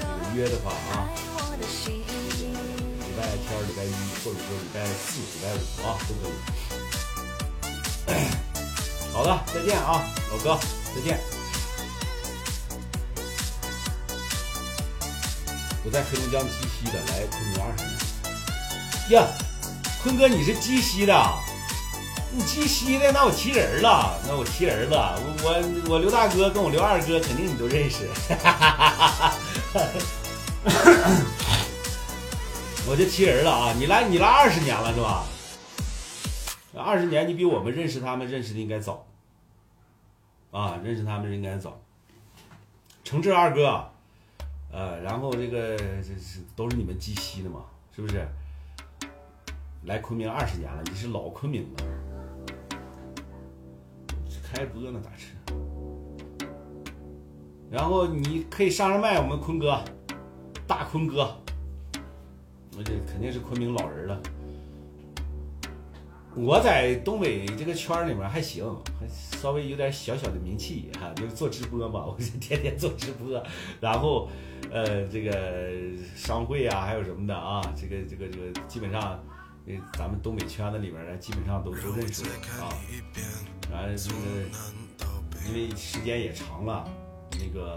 这个约的话啊，礼拜天、礼拜一或者说礼拜四、礼拜五啊都可以。好的，再见啊，老哥，再见。我在黑龙江鸡西的，来昆明二十年。呀，坤哥你是鸡西的？你鸡西的，那我提人了，那我提人了。我我我刘大哥跟我刘二哥肯定你都认识。我就提人了啊！你来你来二十年了是吧？二十年你比我们认识他们认识的应该早啊，认识他们应该早。承志二哥，呃，然后这个这是都是你们鸡西的嘛，是不是？来昆明二十年了，你是老昆明了。开播呢咋吃？然后你可以上上麦，我们坤哥，大坤哥，我这肯定是昆明老人了。我在东北这个圈里面还行，还稍微有点小小的名气哈、就是做直播嘛，我是天天做直播，然后呃这个商会啊，还有什么的啊，这个这个这个基本上，那咱们东北圈子里面呢，基本上都都认识我啊。完了这个因为时间也长了，那个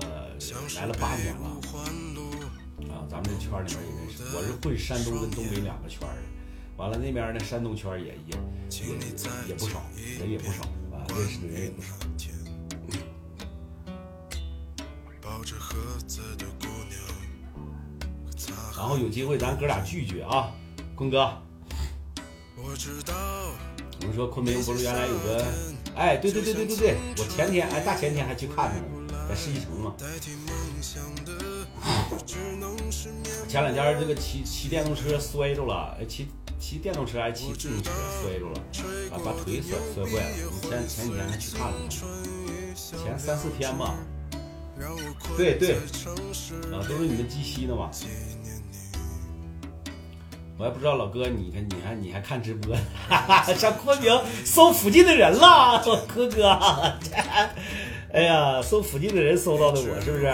来了八年了啊，咱们这圈里面也认识，我是混山东跟东北两个圈的。完了那边呢，山东圈也也也也不少，人也不少啊，认识的人也不少。然后有机会咱哥俩聚聚啊，坤哥，我知道我们说昆明不是原来有个，哎，对对对对对对，我前天哎大前天还去看他呢，在世纪城嘛。前两天这个骑骑电动车摔着了，哎骑骑电动车还骑自行车摔着了，啊把腿摔摔坏了。我们前前几天还去看了他，前三四天吧。对对，啊都是你们鸡西的嘛。我也不知道老哥，你看你还你还看直播，哈哈，上昆明搜附近的人了，我哥哥，哎呀，搜附近的人搜到的我是不是？